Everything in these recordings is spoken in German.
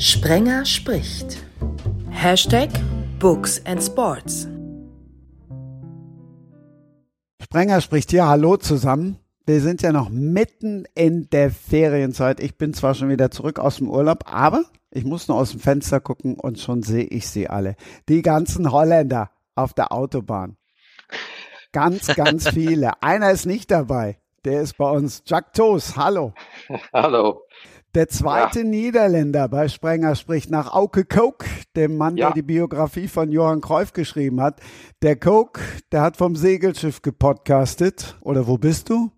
Sprenger spricht. Hashtag Books and Sports. Sprenger spricht hier. Hallo zusammen. Wir sind ja noch mitten in der Ferienzeit. Ich bin zwar schon wieder zurück aus dem Urlaub, aber ich muss nur aus dem Fenster gucken und schon sehe ich sie alle. Die ganzen Holländer auf der Autobahn. Ganz, ganz viele. Einer ist nicht dabei. Der ist bei uns. Jack Toos, hallo. Hallo. Der zweite ja. Niederländer bei Sprenger spricht nach Auke Coke, dem Mann, ja. der die Biografie von Johann Cruyff geschrieben hat. Der Coke, der hat vom Segelschiff gepodcastet. Oder wo bist du?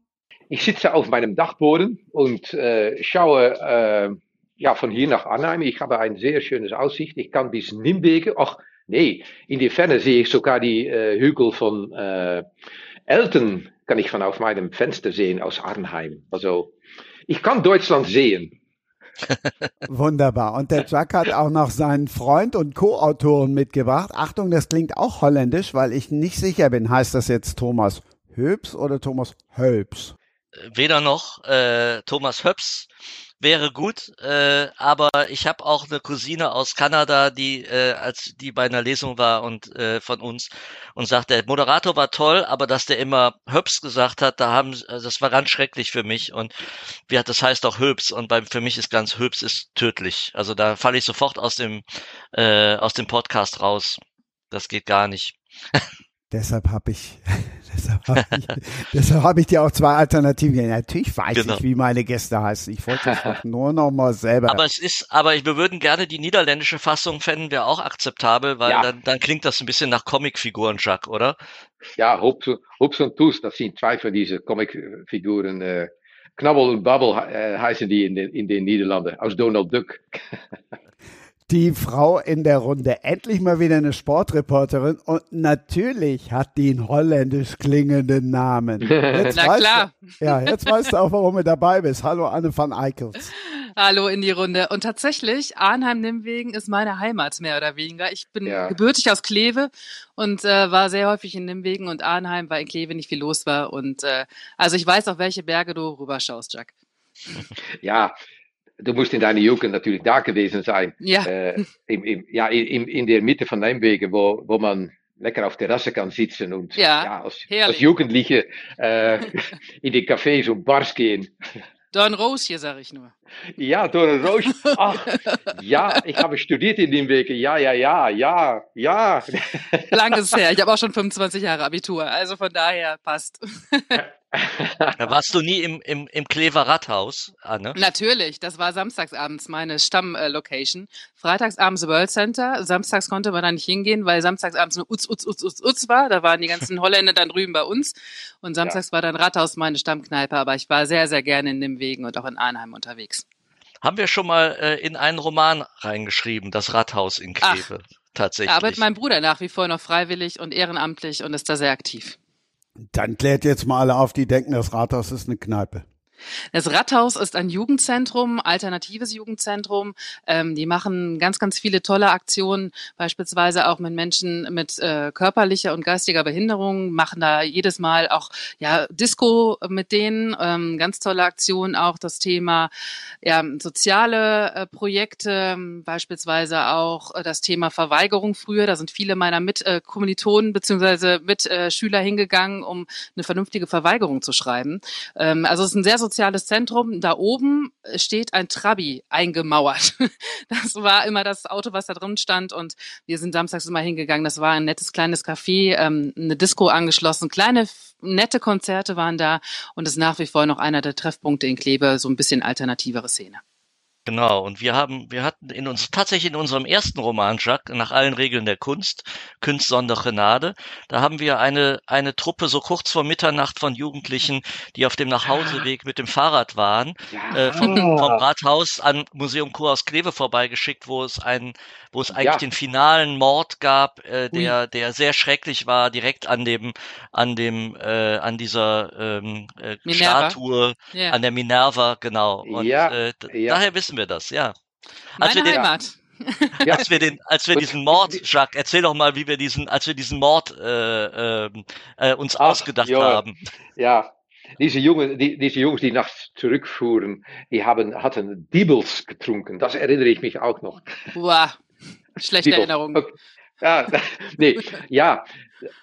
Ich sitze auf meinem Dachboden und äh, schaue äh, ja, von hier nach Arnhem. Ich habe ein sehr schönes Aussicht. Ich kann bis Nimwegen. Ach, nee, in die Ferne sehe ich sogar die äh, Hügel von äh, Elten, kann ich von auf meinem Fenster sehen aus Arnheim. Also, ich kann Deutschland sehen. Wunderbar. Und der Jack hat auch noch seinen Freund und Co-Autoren mitgebracht. Achtung, das klingt auch holländisch, weil ich nicht sicher bin. Heißt das jetzt Thomas Höps oder Thomas Hölps? Weder noch. Äh, Thomas Höps wäre gut, äh, aber ich habe auch eine Cousine aus Kanada, die äh, als die bei einer Lesung war und äh, von uns und sagt, der Moderator war toll, aber dass der immer Höps gesagt hat, da haben also das war ganz schrecklich für mich und wie hat das heißt auch Höps und bei für mich ist ganz Höps ist tödlich. Also da falle ich sofort aus dem äh, aus dem Podcast raus. Das geht gar nicht. Deshalb habe ich, deshalb habe ich, deshalb hab ich dir auch zwei Alternativen gegeben. Natürlich weiß genau. ich, wie meine Gäste heißen. Ich wollte es nur noch mal selber. Aber es ist, aber wir würden gerne die niederländische Fassung fänden wir auch akzeptabel, weil ja. dann, dann klingt das ein bisschen nach Comicfiguren, Jacques, oder? Ja, Hobbs, Hobbs und Tus, das sind zwei von diesen Comicfiguren. Äh, Knabbel und Babbel äh, heißen die in den, in den Niederlanden, aus Donald Duck. die Frau in der Runde. Endlich mal wieder eine Sportreporterin und natürlich hat die einen holländisch klingenden Namen. Jetzt Na klar. Du, ja, jetzt weißt du auch, warum du dabei bist. Hallo Anne van Eickels. Hallo in die Runde. Und tatsächlich, Arnheim-Nimwegen ist meine Heimat mehr oder weniger. Ich bin ja. gebürtig aus Kleve und äh, war sehr häufig in Nimwegen und Arnheim, weil in Kleve nicht viel los war. Und äh, also ich weiß, auf welche Berge du rüberschaust, Jack. Ja, du musst in deiner Jugend natürlich da gewesen sein. Ja. Äh, im, im, ja in, in der Mitte von Nijmegen, wo, wo man lecker auf Terrasse kann sitzen und ja, ja als, als Jugendliche äh, in die Cafés und Bars gehen. Dornroosje, sag ich nur. Ja, Dornroosje. Ach, ja, ich habe studiert in dem Weg. Ja, ja, ja, ja, ja. Langes her. Ich habe auch schon 25 Jahre Abitur. Also von daher passt. Da warst du nie im, im, im Klever Rathaus, Anne? Natürlich, das war samstagsabends meine Stammlocation. Freitagsabends World Center, samstags konnte man da nicht hingehen, weil samstagsabends nur Utz, Utz, Utz, Utz, Utz war. Da waren die ganzen Holländer dann drüben bei uns. Und samstags ja. war dann Rathaus meine Stammkneipe, aber ich war sehr, sehr gerne in dem Wegen und auch in Arnheim unterwegs. Haben wir schon mal äh, in einen Roman reingeschrieben, das Rathaus in Kleve. Ach, tatsächlich. Da arbeitet mein Bruder nach wie vor noch freiwillig und ehrenamtlich und ist da sehr aktiv. Dann klärt jetzt mal alle auf, die denken, das Rathaus ist eine Kneipe. Das Rathaus ist ein Jugendzentrum, alternatives Jugendzentrum. Ähm, die machen ganz, ganz viele tolle Aktionen, beispielsweise auch mit Menschen mit äh, körperlicher und geistiger Behinderung, machen da jedes Mal auch ja Disco mit denen, ähm, ganz tolle Aktionen, auch das Thema ja, soziale äh, Projekte, beispielsweise auch äh, das Thema Verweigerung früher. Da sind viele meiner Mitkommilitonen äh, beziehungsweise Mitschüler hingegangen, um eine vernünftige Verweigerung zu schreiben. Ähm, also es ist ein sehr soziales Zentrum. Da oben steht ein Trabi eingemauert. Das war immer das Auto, was da drin stand. Und wir sind samstags immer hingegangen. Das war ein nettes kleines Café, ähm, eine Disco angeschlossen. Kleine, nette Konzerte waren da. Und ist nach wie vor noch einer der Treffpunkte in Kleve, so ein bisschen alternativere Szene. Genau, und wir haben, wir hatten in uns tatsächlich in unserem ersten Roman, Jacques, nach allen Regeln der Kunst, Kunst Sondergenade, da haben wir eine, eine Truppe so kurz vor Mitternacht von Jugendlichen, die auf dem Nachhauseweg mit dem Fahrrad waren, ja. äh, vom, vom, Rathaus an Museum Kurhaus Kleve vorbeigeschickt, wo es ein, wo es eigentlich ja. den finalen Mord gab, äh, der, der sehr schrecklich war, direkt an dem, an dem, äh, an dieser ähm, äh, Statue, yeah. an der Minerva, genau. Und ja. Äh, daher wissen wissen wir das, ja. Als Meine wir Heimat. Den, als wir den, als wir diesen Mord, Jacques, erzähl doch mal, wie wir diesen, als wir diesen Mord äh, ähm, äh, uns Ach, ausgedacht jo. haben. Ja, diese, Jungen, die, diese Jungs, die nachts zurückfuhren, die haben, hatten Diebels getrunken. Das erinnere ich mich auch noch. Boah, schlechte Diebels. Erinnerung. Okay. Ja, nee, ja,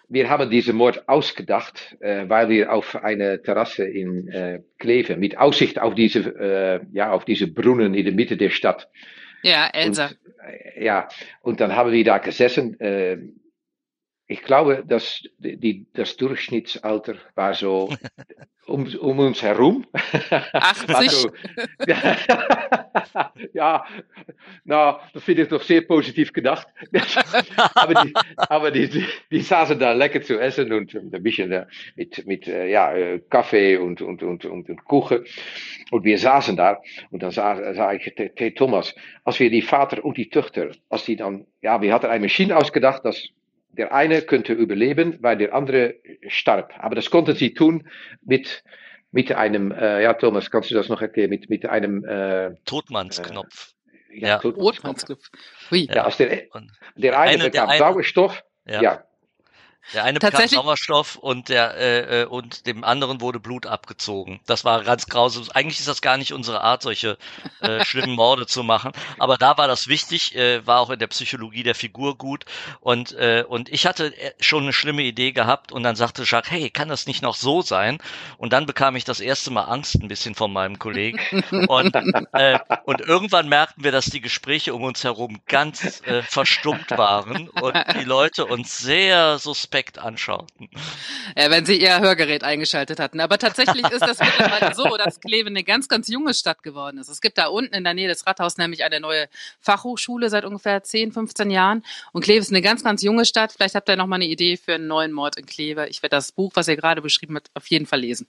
wir haben diesen Mord ausgedacht, äh, weil wir auf eine Terrasse in äh, Kleve mit Aussicht auf diese, äh, ja, auf diese Brunnen in der Mitte der Stadt. Ja, Elsa. Und, äh, ja, und dann haben wir da gesessen. Ich glaube, dass die, das Durchschnittsalter war so um, um uns herum. 80. so, ja, nou, das finde ich doch sehr positiv gedacht. aber die, aber die, die, die saßen da lecker zu essen und ein bisschen äh, mit, mit äh, ja, Kaffee und, und, und, und, und Kuchen. Und wir saßen da und dann sah, sah ich, hey Thomas, als wir die Vater und die Töchter, als die dann, ja, wir hatten eine Maschine ausgedacht, dass der eine könnte überleben, weil der andere starb. Aber das konnten sie tun mit, mit einem, äh, ja Thomas, kannst du das noch erklären, mit, mit einem äh, Todmannsknopf. ja, Ja. Todmannsknopf. Hui. Ja, als der, der eine eine- der bekam eine- Sauerstoff, Ja. ja. Der eine bekam Sauerstoff und der äh, äh, und dem anderen wurde Blut abgezogen. Das war ganz grausam. Eigentlich ist das gar nicht unsere Art, solche äh, schlimmen Morde zu machen. Aber da war das wichtig, äh, war auch in der Psychologie der Figur gut. Und äh, und ich hatte äh, schon eine schlimme Idee gehabt und dann sagte Jacques, hey, kann das nicht noch so sein? Und dann bekam ich das erste Mal Angst ein bisschen von meinem Kollegen. Und äh, und irgendwann merkten wir, dass die Gespräche um uns herum ganz äh, verstummt waren und die Leute uns sehr suspekt anschauten. Ja, wenn sie ihr Hörgerät eingeschaltet hatten. Aber tatsächlich ist das mittlerweile so, dass Kleve eine ganz, ganz junge Stadt geworden ist. Es gibt da unten in der Nähe des Rathauses nämlich eine neue Fachhochschule seit ungefähr 10, 15 Jahren. Und Kleve ist eine ganz, ganz junge Stadt. Vielleicht habt ihr noch mal eine Idee für einen neuen Mord in Kleve. Ich werde das Buch, was ihr gerade beschrieben habt, auf jeden Fall lesen.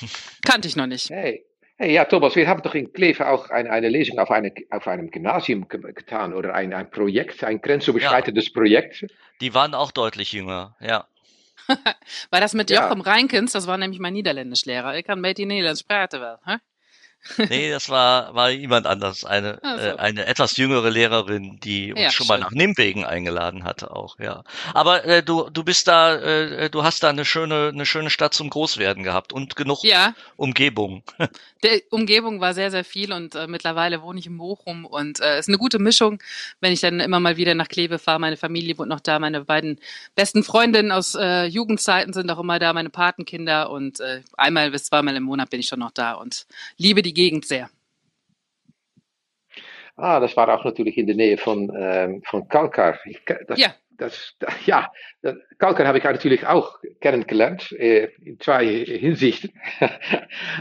Kannte ich noch nicht. Hey. Hey, ja, Thomas, wir haben doch in Kleve auch eine, eine Lesung auf, eine, auf einem Gymnasium ge- getan oder ein, ein Projekt, ein grenzüberschreitendes Projekt. Die waren auch deutlich jünger, ja. War das mit Ja. Jochem Reinkens? Das war nämlich mein Niederländischlehrer. Ich kann ein beetje Nederlands praten wel. Hè? Nee, das war, war jemand anders. Eine, Ach so. äh, eine etwas jüngere Lehrerin, die uns Ja, schon mal schön. nach Nimwegen eingeladen hatte auch, ja. Aber äh, du, du bist da, äh, du hast da eine schöne, eine schöne Stadt zum Großwerden gehabt und genug Ja, Umgebung. der Umgebung war sehr, sehr viel und äh, mittlerweile wohne ich in Bochum und äh, ist eine gute Mischung, wenn ich dann immer mal wieder nach Kleve fahre. Meine Familie wohnt noch da, meine beiden besten Freundinnen aus äh, Jugendzeiten sind auch immer da, meine Patenkinder und äh, einmal bis zweimal im Monat bin ich schon noch da und liebe die Gegend sehr. Ah, das war auch natürlich in der Nähe von, ähm, von Kalkar. Ich, das, Ja. das, ja, Kalkar habe ich natürlich auch kennengelernt, äh, in zwei Hinsichten.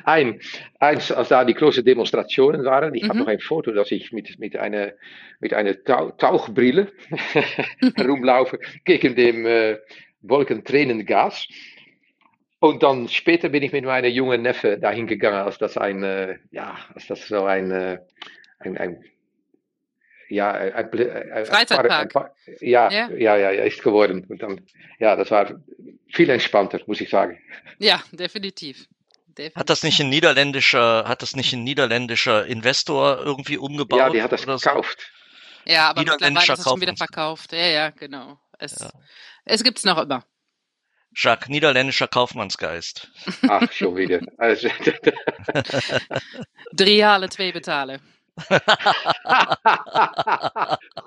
ein, eins, als da die großen Demonstrationen waren. Ich habe Mhm. noch ein Foto, dass ich mit, mit einer, mit einer Tau Tauchbrille herumlaufe gegen dem äh, Wolkentränengas. Und dann später bin ich mit meiner jungen Neffe dahin gegangen, als das ein, äh, ja, als das so ein, äh, ein, ein ja, ein, ein, Freizeitpark. Ein, ja, Ja. ja, ja, ja, ist geworden. Und dann, ja, das war viel entspannter, muss ich sagen. Ja, definitiv. definitiv. Hat das nicht ein niederländischer, hat das nicht ein niederländischer Investor irgendwie umgebaut? ja, die hat das oder so? gekauft. Ja, aber mittlerweile ist es schon wieder verkauft. Ja, ja, genau. Es, Ja. es gibt's noch immer. Jacques, niederländischer Kaufmannsgeist. Ach, schon wieder. Also, Drie halen, twee betalen.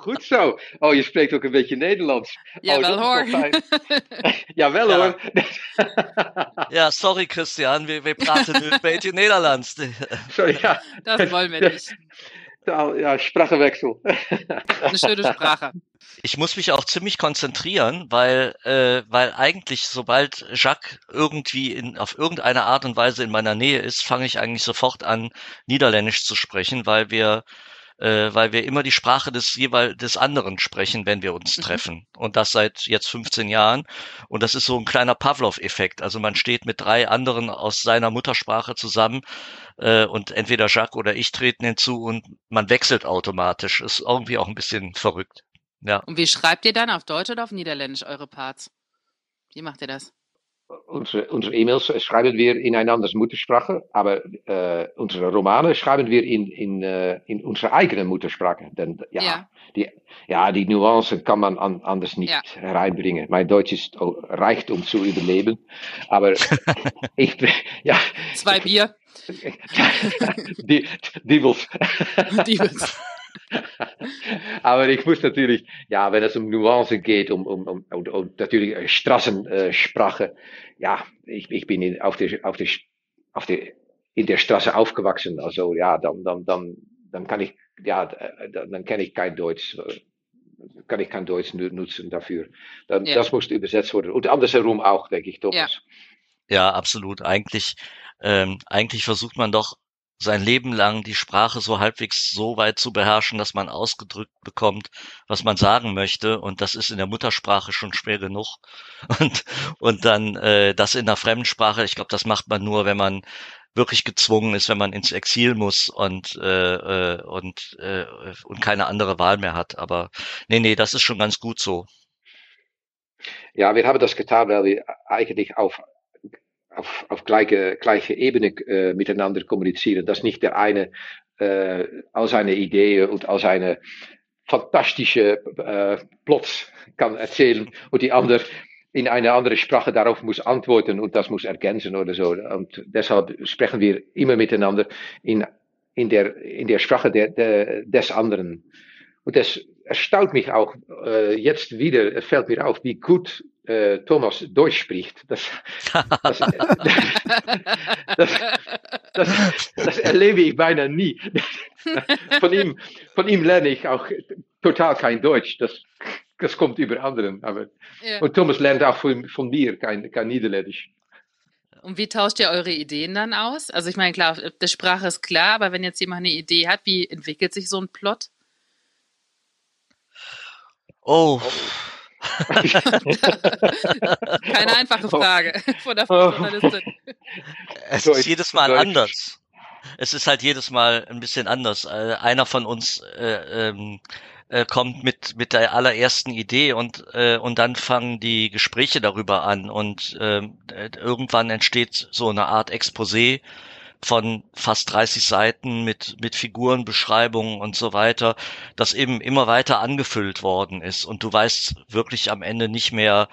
Goed zo. Oh, je spreekt ook een beetje Nederlands. Jawel, oh, dat hoor. is wel. Jawel Ja. hoor. Ja, sorry Christian, wir, wir praten nu een beetje Nederlands. Sorry, ja. Das wollen wir nicht. Ja, Sprachenwechsel. Eine schöne Sprache. Ich muss mich auch ziemlich konzentrieren, weil, äh, weil eigentlich, sobald Jacques irgendwie in, auf irgendeine Art und Weise in meiner Nähe ist, fange ich eigentlich sofort an, Niederländisch zu sprechen, weil wir, äh, weil wir immer die Sprache des jeweil des anderen sprechen, wenn wir uns Mhm. treffen. Und das seit jetzt 15 Jahren. Und das ist so ein kleiner Pavlov-Effekt. Also man steht mit drei anderen aus seiner Muttersprache zusammen äh, und entweder Jacques oder ich treten hinzu und man wechselt automatisch. Ist irgendwie auch ein bisschen verrückt. Ja. Und wie schreibt ihr dann? Auf Deutsch oder auf Niederländisch eure Parts? Wie macht ihr das? Unsere, unsere E-Mails schreiben wir in eine andere Muttersprache, aber äh, unsere Romane schreiben wir in, in, äh, in unserer eigenen Muttersprache. Denn ja, Ja. Die, ja, die Nuancen kann man an, anders nicht Ja. Mein Deutsch ist reicht, um zu überleben, aber ich, ja, Zwei Bier, die, die will, die wird's. Aber ich muss natürlich, ja, wenn es um Nuancen geht, um, um, um, um, um natürlich äh, Straßensprache, ja, ich, ich bin in, auf der, auf der, auf der, in der Straße aufgewachsen, also ja, dann, dann, dann, dann kann ich, ja, äh, dann, dann kenne ich kein Deutsch, äh, kann ich kein Deutsch nu- nutzen dafür. Dann, Ja. Das muss übersetzt worden. Und andersherum auch, denke ich, Thomas. Ja, absolut. Eigentlich, ähm, eigentlich versucht man doch sein Leben lang die Sprache so halbwegs so weit zu beherrschen, dass man ausgedrückt bekommt, was man sagen möchte. Und das ist in der Muttersprache schon schwer genug. Und, und dann äh, das in der Fremdsprache, ich glaube, das macht man nur, wenn man wirklich gezwungen ist, wenn man ins Exil muss und äh, äh, und äh, und keine andere Wahl mehr hat. Aber nee, nee, das ist schon ganz gut so. Ja, wir haben das getan, weil wir eigentlich auf, auf, auf gleiche, gleiche Ebene äh, miteinander kommunizieren. Dass nicht der eine äh, all seine Ideen und all seine fantastische äh, Plots kann erzählen und die andere in eine andere Sprache darauf muss antworten und das muss ergänzen oder so. Und deshalb sprechen wir immer miteinander in, in, der, in der Sprache der, des anderen. Und das erstaunt mich auch äh, jetzt wieder, es fällt mir auf, wie gut äh, Thomas Deutsch spricht. Das, das, das, das, das erlebe ich beinahe nie. Von ihm, von ihm lerne ich auch total kein Deutsch. Das, das kommt über anderen. Aber, Ja. und Thomas lernt auch von, von mir kein, kein Niederländisch. Und wie tauscht ihr eure Ideen dann aus? Also ich meine, klar, die Sprache ist klar, aber wenn jetzt jemand eine Idee hat, wie entwickelt sich so ein Plot? Oh, Keine einfache Frage von der Oh. Journalistin. Es ist jedes Mal anders. Es ist halt jedes Mal ein bisschen anders. Äh, einer von uns äh, ähm, äh, kommt mit mit der allerersten Idee und äh, und dann fangen die Gespräche darüber an und äh, irgendwann entsteht so eine Art Exposé von fast 30 Seiten mit mit Figurenbeschreibungen und so weiter, das eben immer weiter angefüllt worden ist. Und du weißt wirklich am Ende nicht mehr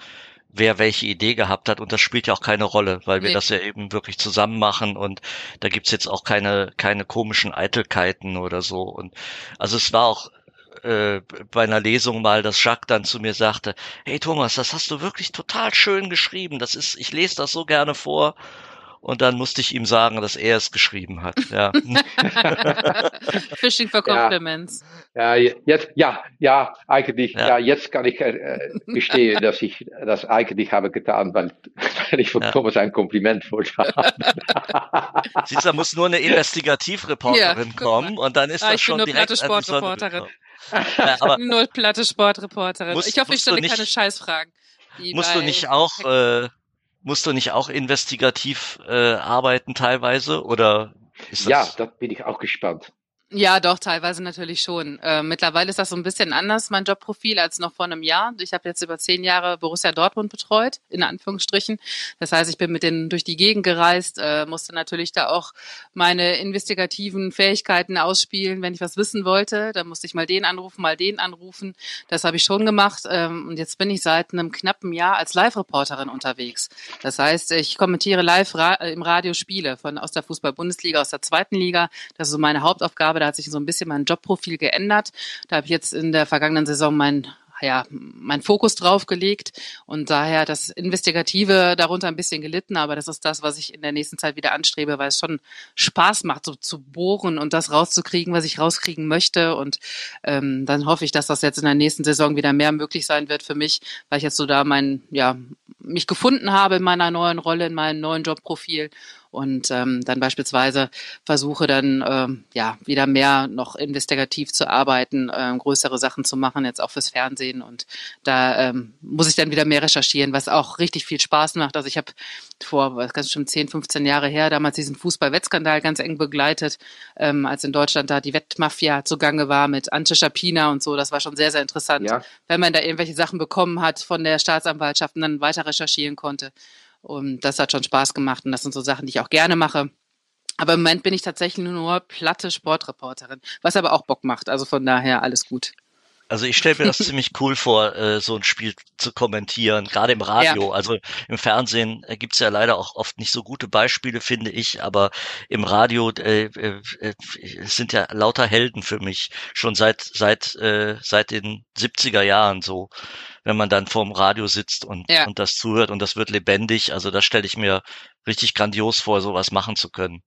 wer welche Idee gehabt hat. Und das spielt ja auch keine Rolle, weil wir Nee. das ja eben wirklich zusammen machen. Und da gibt's jetzt auch keine keine komischen Eitelkeiten oder so. Und also es war auch äh, bei einer Lesung mal, dass Jacques dann zu mir sagte, hey Thomas, das hast du wirklich total schön geschrieben, das ist, ich lese das so gerne vor und dann musste ich ihm sagen, dass er es geschrieben hat, ja. Fishing for. Compliments. Ja, jetzt, ja, ja, eigentlich, Ja. ja, jetzt kann ich äh, gestehen, dass ich das eigentlich habe getan, weil, weil ich von Ja. Thomas ein Kompliment wollte. Siehst du, da muss nur eine Investigativreporterin kommen und dann ist Ah, das ich bin schon nur direkt Sonne Sportreporterin. Ja, aber Null platte Sportreporterin. Musst- ich hoffe, ich stelle nicht- keine Scheißfragen. musst du nicht auch, äh, musst du nicht auch investigativ äh, arbeiten teilweise oder ist das? Ja, da bin ich auch gespannt. Ja, doch, teilweise natürlich schon. Äh, mittlerweile ist das so ein bisschen anders, mein Jobprofil, als noch vor einem Jahr. Ich habe jetzt über zehn Jahre Borussia Dortmund betreut, in Anführungsstrichen. Das heißt, ich bin mit denen durch die Gegend gereist, äh, musste natürlich da auch meine investigativen Fähigkeiten ausspielen, wenn ich was wissen wollte. Da musste ich mal den anrufen, mal den anrufen. Das habe ich schon gemacht. Ähm, und jetzt bin ich seit einem knappen Jahr als Live-Reporterin unterwegs. Das heißt, ich kommentiere live ra im Radio Spiele von aus der Fußball-Bundesliga, aus der zweiten Liga. Das ist so meine Hauptaufgabe. Da hat sich so ein bisschen mein Jobprofil geändert. Da habe ich jetzt in der vergangenen Saison mein ja, mein Fokus drauf gelegt und daher das Investigative darunter ein bisschen gelitten, aber das ist das, was ich in der nächsten Zeit wieder anstrebe, weil es schon Spaß macht, so zu bohren und das rauszukriegen, was ich rauskriegen möchte und ähm, dann hoffe ich, dass das jetzt in der nächsten Saison wieder mehr möglich sein wird für mich, weil ich jetzt so da mein, ja, mich gefunden habe in meiner neuen Rolle, in meinem neuen Jobprofil und ähm, dann beispielsweise versuche dann ähm, ja wieder mehr noch investigativ zu arbeiten, ähm, größere Sachen zu machen, jetzt auch fürs Fernsehen und da ähm, muss ich dann wieder mehr recherchieren, was auch richtig viel Spaß macht. Also ich habe vor was ganz schon 10, 15 Jahre her damals diesen Fußball-Wettskandal ganz eng begleitet, ähm, als in Deutschland da die Wettmafia zugange war mit Ante Schapina und so. Das war schon sehr, sehr interessant Ja, wenn man da irgendwelche Sachen bekommen hat von der Staatsanwaltschaft und dann weiter recherchieren konnte. Und das hat schon Spaß gemacht und das sind so Sachen, die ich auch gerne mache. Aber im Moment bin ich tatsächlich nur platte Sportreporterin, was aber auch Bock macht. Also von daher alles gut. Also ich stelle mir das ziemlich cool vor, äh, so ein Spiel zu kommentieren, gerade im Radio. Ja. Also im Fernsehen äh, gibt's ja leider auch oft nicht so gute Beispiele, finde ich, aber im Radio äh, äh, äh sind ja lauter Helden für mich, schon seit seit äh, seit den 70er Jahren so, wenn man dann vorm Radio sitzt und, ja. und das zuhört und das wird lebendig. Also das stelle ich mir richtig grandios vor, sowas machen zu können.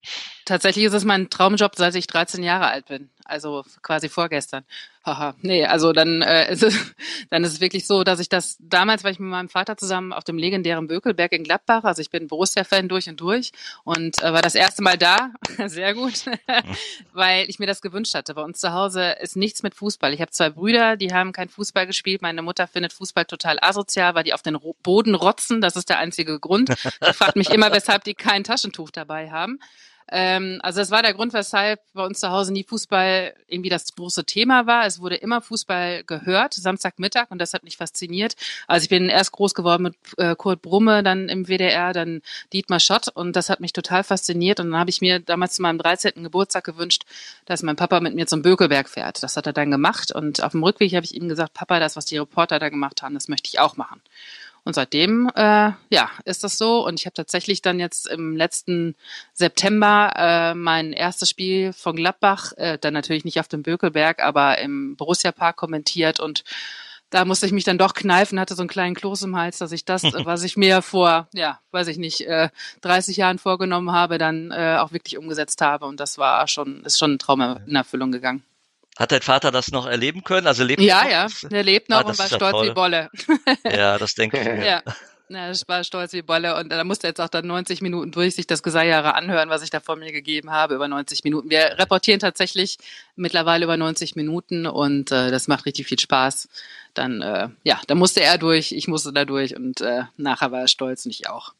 Tatsächlich ist es mein Traumjob, seit ich 13 Jahre alt bin. Also quasi vorgestern. Haha, nee, also dann, äh, ist es, dann ist es wirklich so, dass ich das damals, weil ich mit meinem Vater zusammen auf dem legendären Bökelberg in Gladbach, also ich bin Borussia-Fan durch und durch und äh, war das erste Mal da, sehr gut, weil ich mir das gewünscht hatte. Bei uns zu Hause ist nichts mit Fußball. Ich habe zwei Brüder, die haben kein Fußball gespielt. Meine Mutter findet Fußball total asozial, weil die auf den Boden rotzen. Das ist der einzige Grund. Die fragt mich immer, weshalb die kein Taschentuch dabei haben. Ähm, also das war der Grund, weshalb bei uns zu Hause nie Fußball irgendwie das große Thema war. Es wurde immer Fußball gehört, Samstagmittag, und das hat mich fasziniert. Also ich bin erst groß geworden mit äh, Kurt Brumme, dann im WDR, dann Dietmar Schott, und das hat mich total fasziniert. Und dann habe ich mir damals zu meinem 13. Geburtstag gewünscht, dass mein Papa mit mir zum Bökelberg fährt. Das hat er dann gemacht. Und auf dem Rückweg habe ich ihm gesagt, Papa, das, was die Reporter da gemacht haben, das möchte ich auch machen. Und seitdem, äh, ja, ist das so. Und ich habe tatsächlich dann jetzt im letzten September äh, mein erstes Spiel von Gladbach, äh, dann natürlich nicht auf dem Bökelberg, aber im Borussia Park kommentiert und da musste ich mich dann doch kneifen, hatte so einen kleinen Kloß im Hals, dass ich das, was ich mir vor, ja, weiß ich nicht, äh, 30 Jahren vorgenommen habe, dann äh, auch wirklich umgesetzt habe. Und das war schon, ist schon ein Traum in Erfüllung gegangen. Hat dein Vater das noch erleben können? Also lebt ja, ja, er lebt noch ah, und war stolz toll. wie Bolle. Ja, das denke ich mir. Ja. Ja, ich war stolz wie Bolle und da musste jetzt auch dann 90 Minuten durch sich das Geseiere anhören, was ich da vor mir gegeben habe, über 90 Minuten. Wir reportieren tatsächlich mittlerweile über 90 Minuten und äh, das macht richtig viel Spaß. Dann, äh, ja, da musste er durch, ich musste da durch und äh, nachher war er stolz und ich auch.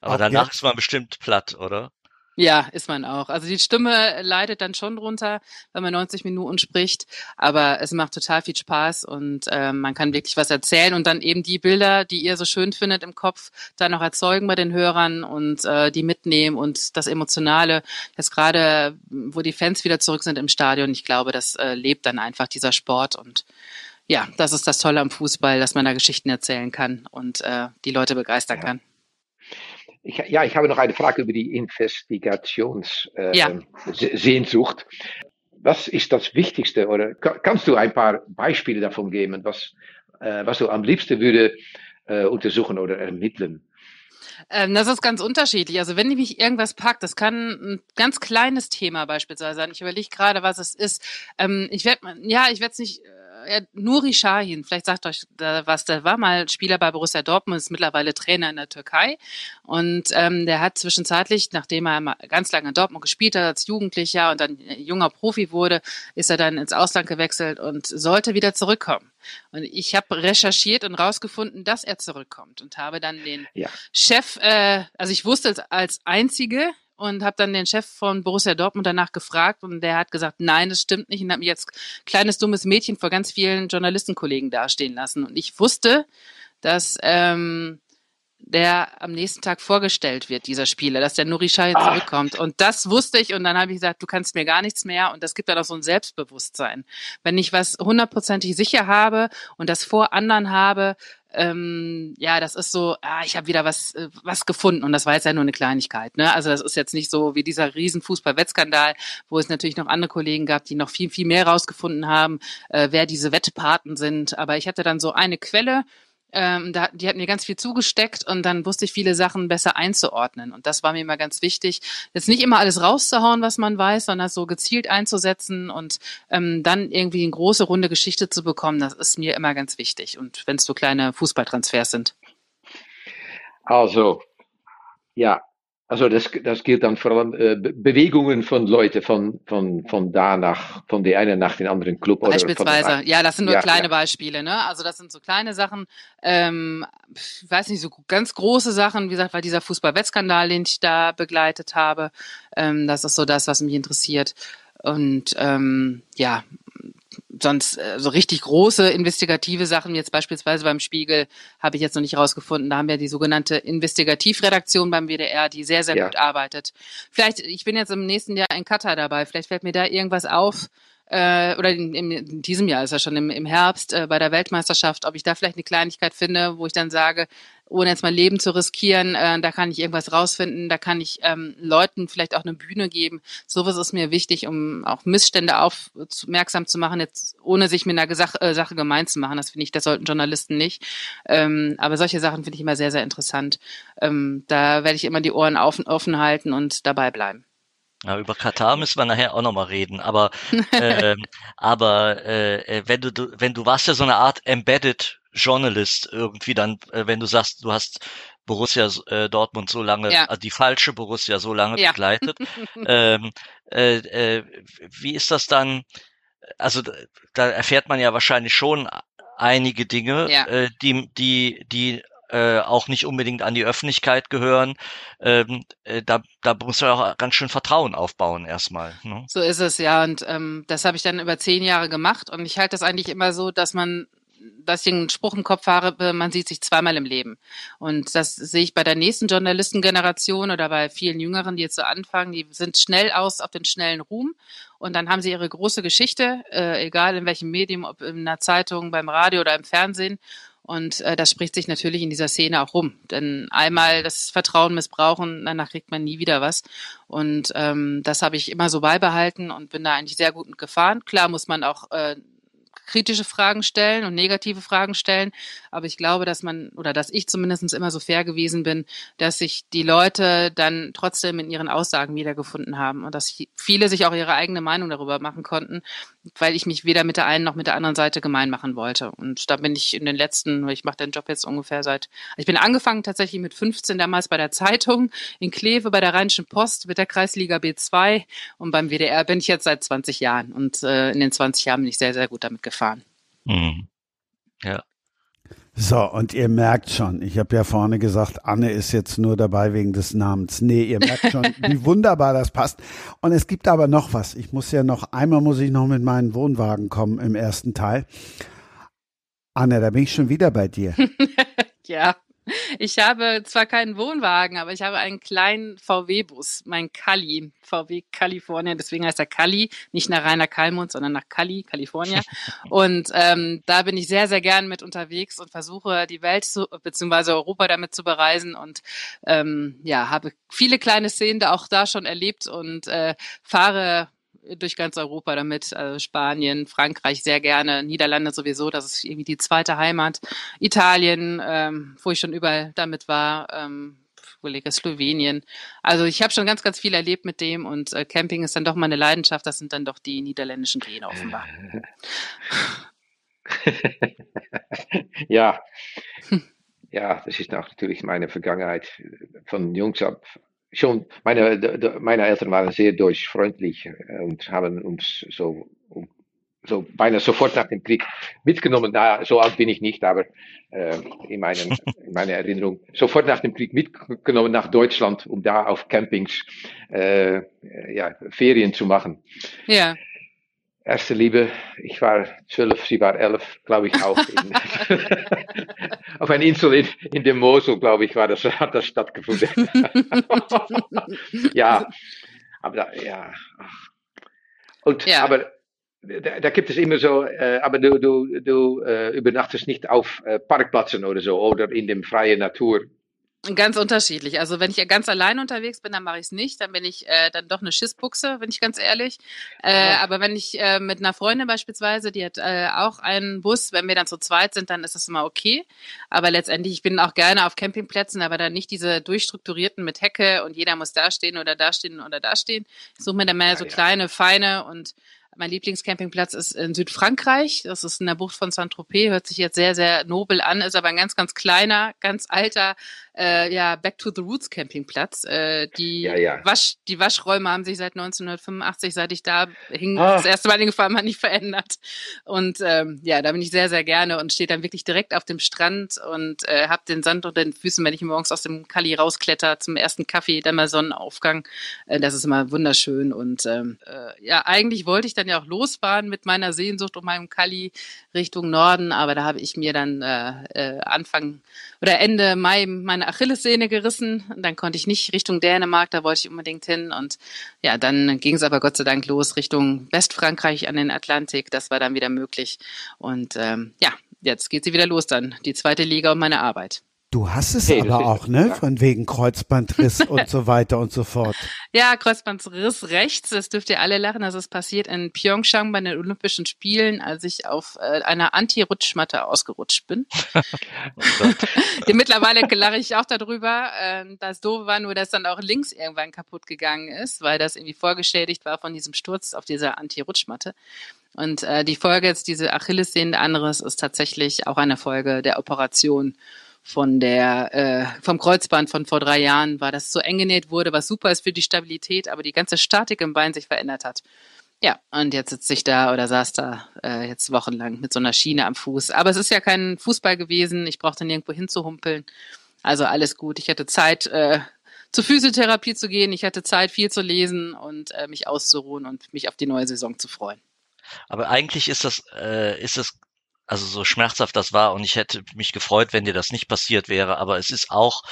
Aber danach ist man bestimmt platt, oder? Ja, ist man auch. Also die Stimme leidet dann schon drunter, wenn man 90 Minuten spricht, aber es macht total viel Spaß und äh, man kann wirklich was erzählen und dann eben die Bilder, die ihr so schön findet im Kopf, dann noch erzeugen bei den Hörern und äh, die mitnehmen und das Emotionale, jetzt gerade, wo die Fans wieder zurück sind im Stadion, ich glaube, das äh, lebt dann einfach dieser Sport und ja, das ist das Tolle am Fußball, dass man da Geschichten erzählen kann und äh, die Leute begeistern ja. kann. Ich, ja, ich habe noch eine Frage über die Investigationssehnsucht. Äh, ja. Was ist das Wichtigste? Oder kannst du ein paar Beispiele davon geben, was, äh, was du am liebsten würde äh, untersuchen oder ermitteln? Ähm, das ist ganz unterschiedlich. Also wenn mich irgendwas packt, das kann ein ganz kleines Thema beispielsweise sein. Ich überlege gerade, was es ist. Ähm, ich werde, ja, ich werde es nicht äh, Nuri Shahin, vielleicht sagt euch da was, der war mal Spieler bei Borussia Dortmund, ist mittlerweile Trainer in der Türkei und ähm, der hat zwischenzeitlich, nachdem er mal ganz lange in Dortmund gespielt hat als Jugendlicher und dann junger Profi wurde, ist er dann ins Ausland gewechselt und sollte wieder zurückkommen. Und ich habe recherchiert und rausgefunden, dass er zurückkommt und habe dann den ja. Chef, äh, also ich wusste es als einzige und habe dann den Chef von Borussia Dortmund danach gefragt und der hat gesagt, nein, das stimmt nicht und hat mich jetzt kleines dummes Mädchen vor ganz vielen Journalistenkollegen dastehen lassen und ich wusste, dass ähm, der am nächsten Tag vorgestellt wird, dieser Spieler, dass der Nuri Sahin zurückkommt. Und das wusste ich und dann habe ich gesagt, du kannst mir gar nichts mehr und das gibt dann auch so ein Selbstbewusstsein. Wenn ich was hundertprozentig sicher habe und das vor anderen habe, ähm, ja, das ist so, ah, ich habe wieder was, äh, was gefunden und das war jetzt ja nur eine Kleinigkeit. Ne? Also das ist jetzt nicht so wie dieser riesen Fußball-Wettskandal, wo es natürlich noch andere Kollegen gab, die noch viel, viel mehr rausgefunden haben, äh, wer diese Wettpaten sind. Aber ich hatte dann so eine Quelle, ähm, da, die hat mir ganz viel zugesteckt und dann wusste ich viele Sachen besser einzuordnen. Und das war mir immer ganz wichtig, jetzt nicht immer alles rauszuhauen, was man weiß, sondern so gezielt einzusetzen und ähm, dann irgendwie eine große runde Geschichte zu bekommen. Das ist mir immer ganz wichtig. Und wenn es so kleine Fußballtransfers sind. Also, ja, also das, das gilt dann vor allem äh, Bewegungen von Leuten von, von, von da nach, von der einen nach den anderen Club. Beispielsweise, oder ja, das sind nur ja, kleine ja. Beispiele, ne? Also das sind so kleine Sachen, ähm, ich weiß nicht, so ganz große Sachen, wie gesagt, weil dieser Fußball-Wettskandal, den ich da begleitet habe, ähm, das ist so das, was mich interessiert. Und ähm, ja, sonst äh, so richtig große investigative Sachen, jetzt beispielsweise beim Spiegel, habe ich jetzt noch nicht rausgefunden. Da haben wir die sogenannte Investigativredaktion beim WDR, die sehr, sehr ja. gut arbeitet. Vielleicht, ich bin jetzt im nächsten Jahr in Katar dabei, vielleicht fällt mir da irgendwas auf, äh, oder in, in, diesem Jahr ist er schon im, im Herbst äh, bei der Weltmeisterschaft, ob ich da vielleicht eine Kleinigkeit finde, wo ich dann sage, ohne jetzt mein Leben zu riskieren, äh, da kann ich irgendwas rausfinden, da kann ich ähm, Leuten vielleicht auch eine Bühne geben. Sowas ist mir wichtig, um auch Missstände aufmerksam zu machen, jetzt ohne sich mit einer Gesach äh, Sache gemein zu machen. Das finde ich, das sollten Journalisten nicht. Ähm, aber solche Sachen finde ich immer sehr, sehr interessant. Ähm, da werde ich immer die Ohren auf, offen halten und dabei bleiben. Ja, über Katar müssen wir nachher auch nochmal reden, aber äh, aber äh, wenn du, du wenn du warst ja so eine Art embedded Journalist irgendwie dann, äh, wenn du sagst, du hast Borussia äh, Dortmund so lange, ja. also die falsche Borussia so lange ja. begleitet. ähm, äh, äh, wie ist das dann? Also da erfährt man ja wahrscheinlich schon einige Dinge, ja. äh, die die die äh, auch nicht unbedingt an die Öffentlichkeit gehören. Ähm, äh, da, da muss man auch ganz schön Vertrauen aufbauen erstmal. Ne? So ist es ja und ähm, das habe ich dann über zehn Jahre gemacht und ich halte das eigentlich immer so, dass man dass ich einen Spruch im Kopf habe, man sieht sich zweimal im Leben. Und das sehe ich bei der nächsten Journalistengeneration oder bei vielen Jüngeren, die jetzt so anfangen, die sind schnell aus auf den schnellen Ruhm und dann haben sie ihre große Geschichte, äh, egal in welchem Medium, ob in einer Zeitung, beim Radio oder im Fernsehen. Und äh, das spricht sich natürlich in dieser Szene auch rum. Denn einmal das Vertrauen missbrauchen, danach kriegt man nie wieder was. Und ähm, das habe ich immer so beibehalten und bin da eigentlich sehr gut gefahren. Klar muss man auch äh, kritische Fragen stellen und negative Fragen stellen. Aber ich glaube, dass man, oder dass ich zumindest immer so fair gewesen bin, dass sich die Leute dann trotzdem in ihren Aussagen wiedergefunden haben und dass viele sich auch ihre eigene Meinung darüber machen konnten, weil ich mich weder mit der einen noch mit der anderen Seite gemein machen wollte. Und da bin ich in den letzten, ich mache den Job jetzt ungefähr seit, ich bin angefangen tatsächlich mit 15 damals bei der Zeitung in Kleve, bei der Rheinischen Post, mit der Kreisliga B2 und beim WDR bin ich jetzt seit 20 Jahren. Und äh, in den 20 Jahren bin ich sehr, sehr gut damit gefahren gefahren. Mhm. Ja. So, und ihr merkt schon, ich habe ja vorne gesagt, Anne ist jetzt nur dabei wegen des Namens. Nee, ihr merkt schon, wie wunderbar das passt. Und es gibt aber noch was. Ich muss ja noch, einmal muss ich noch mit meinem Wohnwagen kommen im ersten Teil. Anne, da bin ich schon wieder bei dir. ja. Ich habe zwar keinen Wohnwagen, aber ich habe einen kleinen VW-Bus, mein Cali, VW California, deswegen heißt er Cali, nicht nach Rainer Kalmund, sondern nach Cali, California. Und ähm, da bin ich sehr, sehr gern mit unterwegs und versuche die Welt zu, beziehungsweise Europa damit zu bereisen und ähm, ja, habe viele kleine Szenen da auch da schon erlebt und äh, fahre durch ganz Europa damit, also Spanien, Frankreich sehr gerne, Niederlande sowieso, das ist irgendwie die zweite Heimat, Italien, ähm, wo ich schon überall damit war, ähm, Kollege Slowenien. Also ich habe schon ganz, ganz viel erlebt mit dem und äh, Camping ist dann doch meine Leidenschaft, das sind dann doch die niederländischen Gene offenbar. ja. Ja, das ist natürlich meine Vergangenheit von Jungs ab schon, meine, meine Eltern waren sehr deutschfreundlich äh, und haben uns so, so beinahe sofort nach dem Krieg mitgenommen. Na, so alt bin ich nicht, aber äh, in, meinen, in meiner Erinnerung sofort nach dem Krieg mitgenommen nach Deutschland, um da auf Campings äh, ja, Ferien zu machen. Ja erste Liebe, ich war zwölf, sie war elf, glaube ich auch. Auf einer Insel in, in dem Mosel, glaube ich, war das, hat das stattgefunden. ja, aber da, ja. Und, ja. aber da, da, gibt es immer so, äh, aber du, du, du äh, übernachtest nicht auf äh, Parkplätzen oder so oder in dem freien Natur. Ganz unterschiedlich. Also wenn ich ganz allein unterwegs bin, dann mache ich es nicht. Dann bin ich äh, dann doch eine Schissbuchse, bin ich ganz ehrlich. Äh, ja. Aber wenn ich äh, mit einer Freundin beispielsweise, die hat äh, auch einen Bus, wenn wir dann zu zweit sind, dann ist das immer okay. Aber letztendlich, ich bin auch gerne auf Campingplätzen, aber dann nicht diese durchstrukturierten mit Hecke und jeder muss da stehen oder da stehen oder da stehen. Ich suche mir dann mehr ja, so ja. kleine, feine und mein Lieblingscampingplatz ist in Südfrankreich. Das ist in der Bucht von Saint-Tropez. Hört sich jetzt sehr, sehr nobel an, ist aber ein ganz, ganz kleiner, ganz alter, äh, ja, Back to the Roots Campingplatz. Äh, die, ja, ja. Wasch, die Waschräume haben sich seit 1985, seit ich da hing, ah. das erste Mal hingefahren habe, nicht verändert. Und ähm, ja, da bin ich sehr, sehr gerne und stehe dann wirklich direkt auf dem Strand und äh, habe den Sand unter den Füßen, wenn ich morgens aus dem Kali rauskletter zum ersten Kaffee, dann mal Sonnenaufgang. Äh, das ist immer wunderschön. Und ähm, äh, ja, eigentlich wollte ich dann dann ja auch losfahren mit meiner Sehnsucht und meinem Kali Richtung Norden. Aber da habe ich mir dann äh, äh, Anfang oder Ende Mai meine Achillessehne gerissen. Und dann konnte ich nicht Richtung Dänemark, da wollte ich unbedingt hin. Und ja, dann ging es aber Gott sei Dank los Richtung Westfrankreich an den Atlantik. Das war dann wieder möglich. Und ähm, ja, jetzt geht sie wieder los dann, die zweite Liga und meine Arbeit. Du hast es hey, aber auch, ne? Von wegen Kreuzbandriss und so weiter und so fort. Ja, Kreuzbandriss rechts, das dürft ihr alle lachen. Das ist passiert in Pyeongchang bei den Olympischen Spielen, als ich auf äh, einer Anti-Rutschmatte ausgerutscht bin. Mittlerweile lache ich auch darüber. Äh, das doofe war nur, dass dann auch links irgendwann kaputt gegangen ist, weil das irgendwie vorgeschädigt war von diesem Sturz auf dieser Anti-Rutschmatte. Und äh, die Folge jetzt, diese Achillessehne anderes, ist tatsächlich auch eine Folge der Operation von der äh, vom Kreuzband von vor drei Jahren war, das so eng genäht wurde, was super ist für die Stabilität, aber die ganze Statik im Bein sich verändert hat. Ja, und jetzt sitze ich da oder saß da äh, jetzt wochenlang mit so einer Schiene am Fuß. Aber es ist ja kein Fußball gewesen. Ich brauchte nirgendwo hinzuhumpeln. Also alles gut. Ich hatte Zeit, äh, zur Physiotherapie zu gehen. Ich hatte Zeit, viel zu lesen und äh, mich auszuruhen und mich auf die neue Saison zu freuen. Aber eigentlich ist das, äh, ist das also so schmerzhaft das war und ich hätte mich gefreut, wenn dir das nicht passiert wäre, aber es ist auch